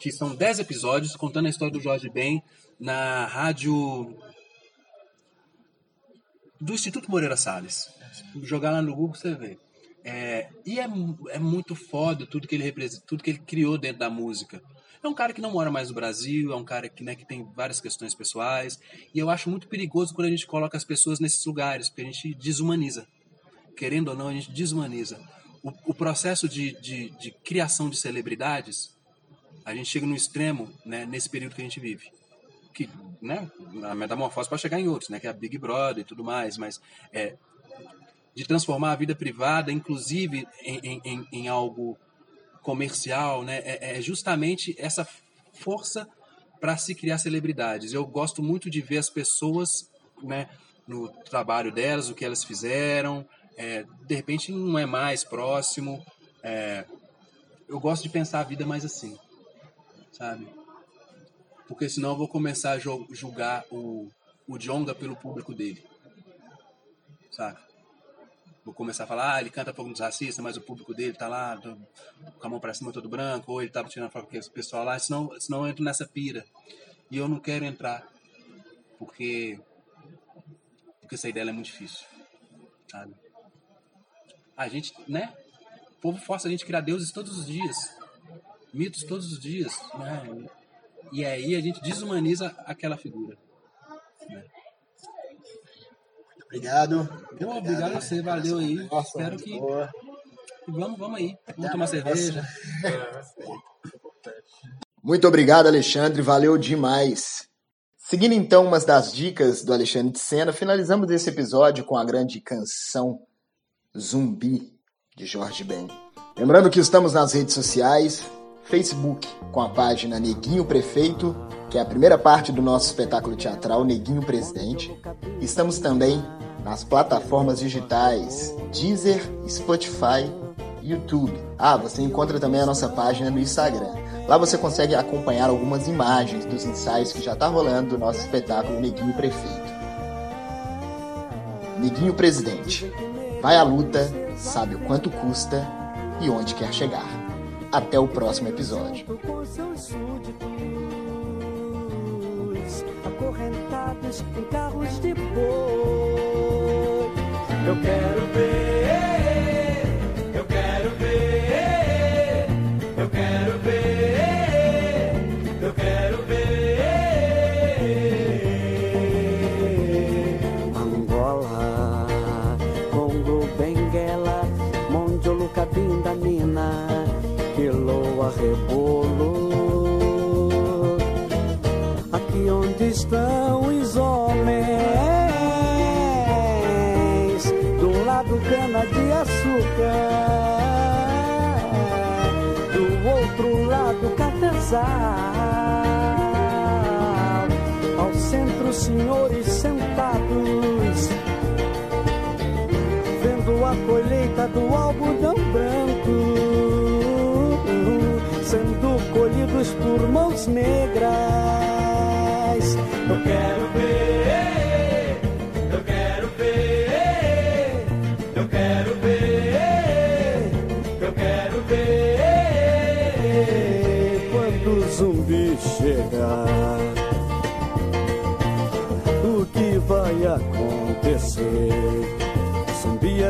que são 10 episódios contando a história do Jorge Ben na rádio do Instituto Moreira Salles. Jogar lá no Google você vê. É, e é, é muito foda tudo que ele representa, tudo que ele criou dentro da música. É um cara que não mora mais no Brasil, é um cara que, né, que tem várias questões pessoais. E eu acho muito perigoso quando a gente coloca as pessoas nesses lugares, porque a gente desumaniza querendo ou não, a gente desumaniza. O, o processo de, de, de, criação de celebridades, a gente chega no extremo né, nesse período que a gente vive. Que, né, a metamorfose pode chegar em outros, né, que é a Big Brother e tudo mais, mas é, de transformar a vida privada, inclusive, em, em, em algo comercial, né, é, é justamente essa força para se criar celebridades. Eu gosto muito de ver as pessoas né, no trabalho delas, o que elas fizeram, é, de repente não é mais próximo. É, eu gosto de pensar a vida mais assim, sabe? Porque senão eu vou começar a julgar o, o Jonga pelo público dele, sabe? Vou começar a falar, ah, ele canta pouco dos racistas, mas o público dele tá lá com a mão pra cima todo branco, ou ele tá tirando foto com pessoal lá, senão, senão eu entro nessa pira. E eu não quero entrar, porque, porque essa ideia é muito difícil, sabe? a gente, né? O povo força a gente a criar deuses todos os dias, mitos todos os dias, né? E aí a gente desumaniza aquela figura. Né? Obrigado. Eu, obrigado a você, valeu aí. Nossa, Espero que. Boa. Vamos, vamos aí. Vamos tomar cerveja. Muito obrigado, Alexandre. Valeu demais. Seguindo então umas das dicas do Alexandre de Sena, finalizamos esse episódio com a grande canção Zumbi, de Jorge Ben. Lembrando que estamos nas redes sociais, Facebook com a página Neguinho Prefeito, que é a primeira parte do nosso espetáculo teatral Neguinho Presidente. Estamos também nas plataformas digitais Deezer, Spotify, YouTube. Ah, você encontra também a nossa página no Instagram. Lá você consegue acompanhar algumas imagens dos ensaios que já está rolando do nosso espetáculo Neguinho Prefeito. Neguinho Presidente. Vai à luta, sabe o quanto custa e onde quer chegar. Até o próximo episódio. Eu quero ver, estão os homens, do lado cana de açúcar, do outro lado cafezal, ao centro senhores sentados, vendo a colheita do algodão branco, sendo colhidos por mãos negras.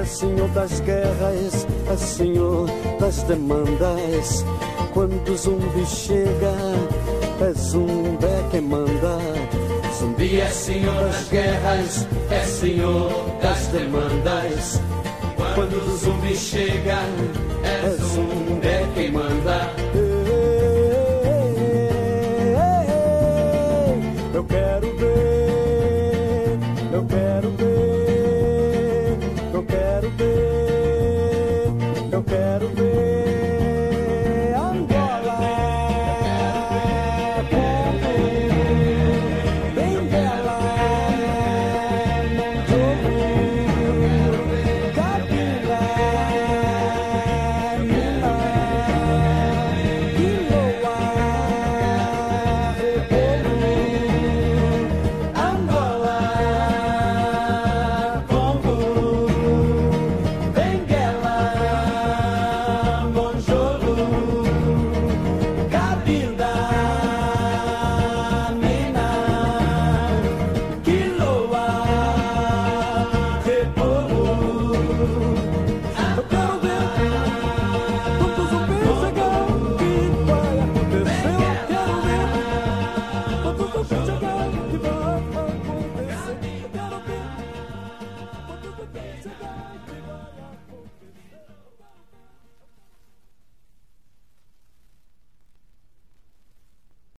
Senhor das guerras, é senhor das demandas. Quando o zumbi chega, é zumbi quem manda. Zumbi é senhor das guerras, é senhor das demandas. Quando o zumbi chega, é zumbi quem manda.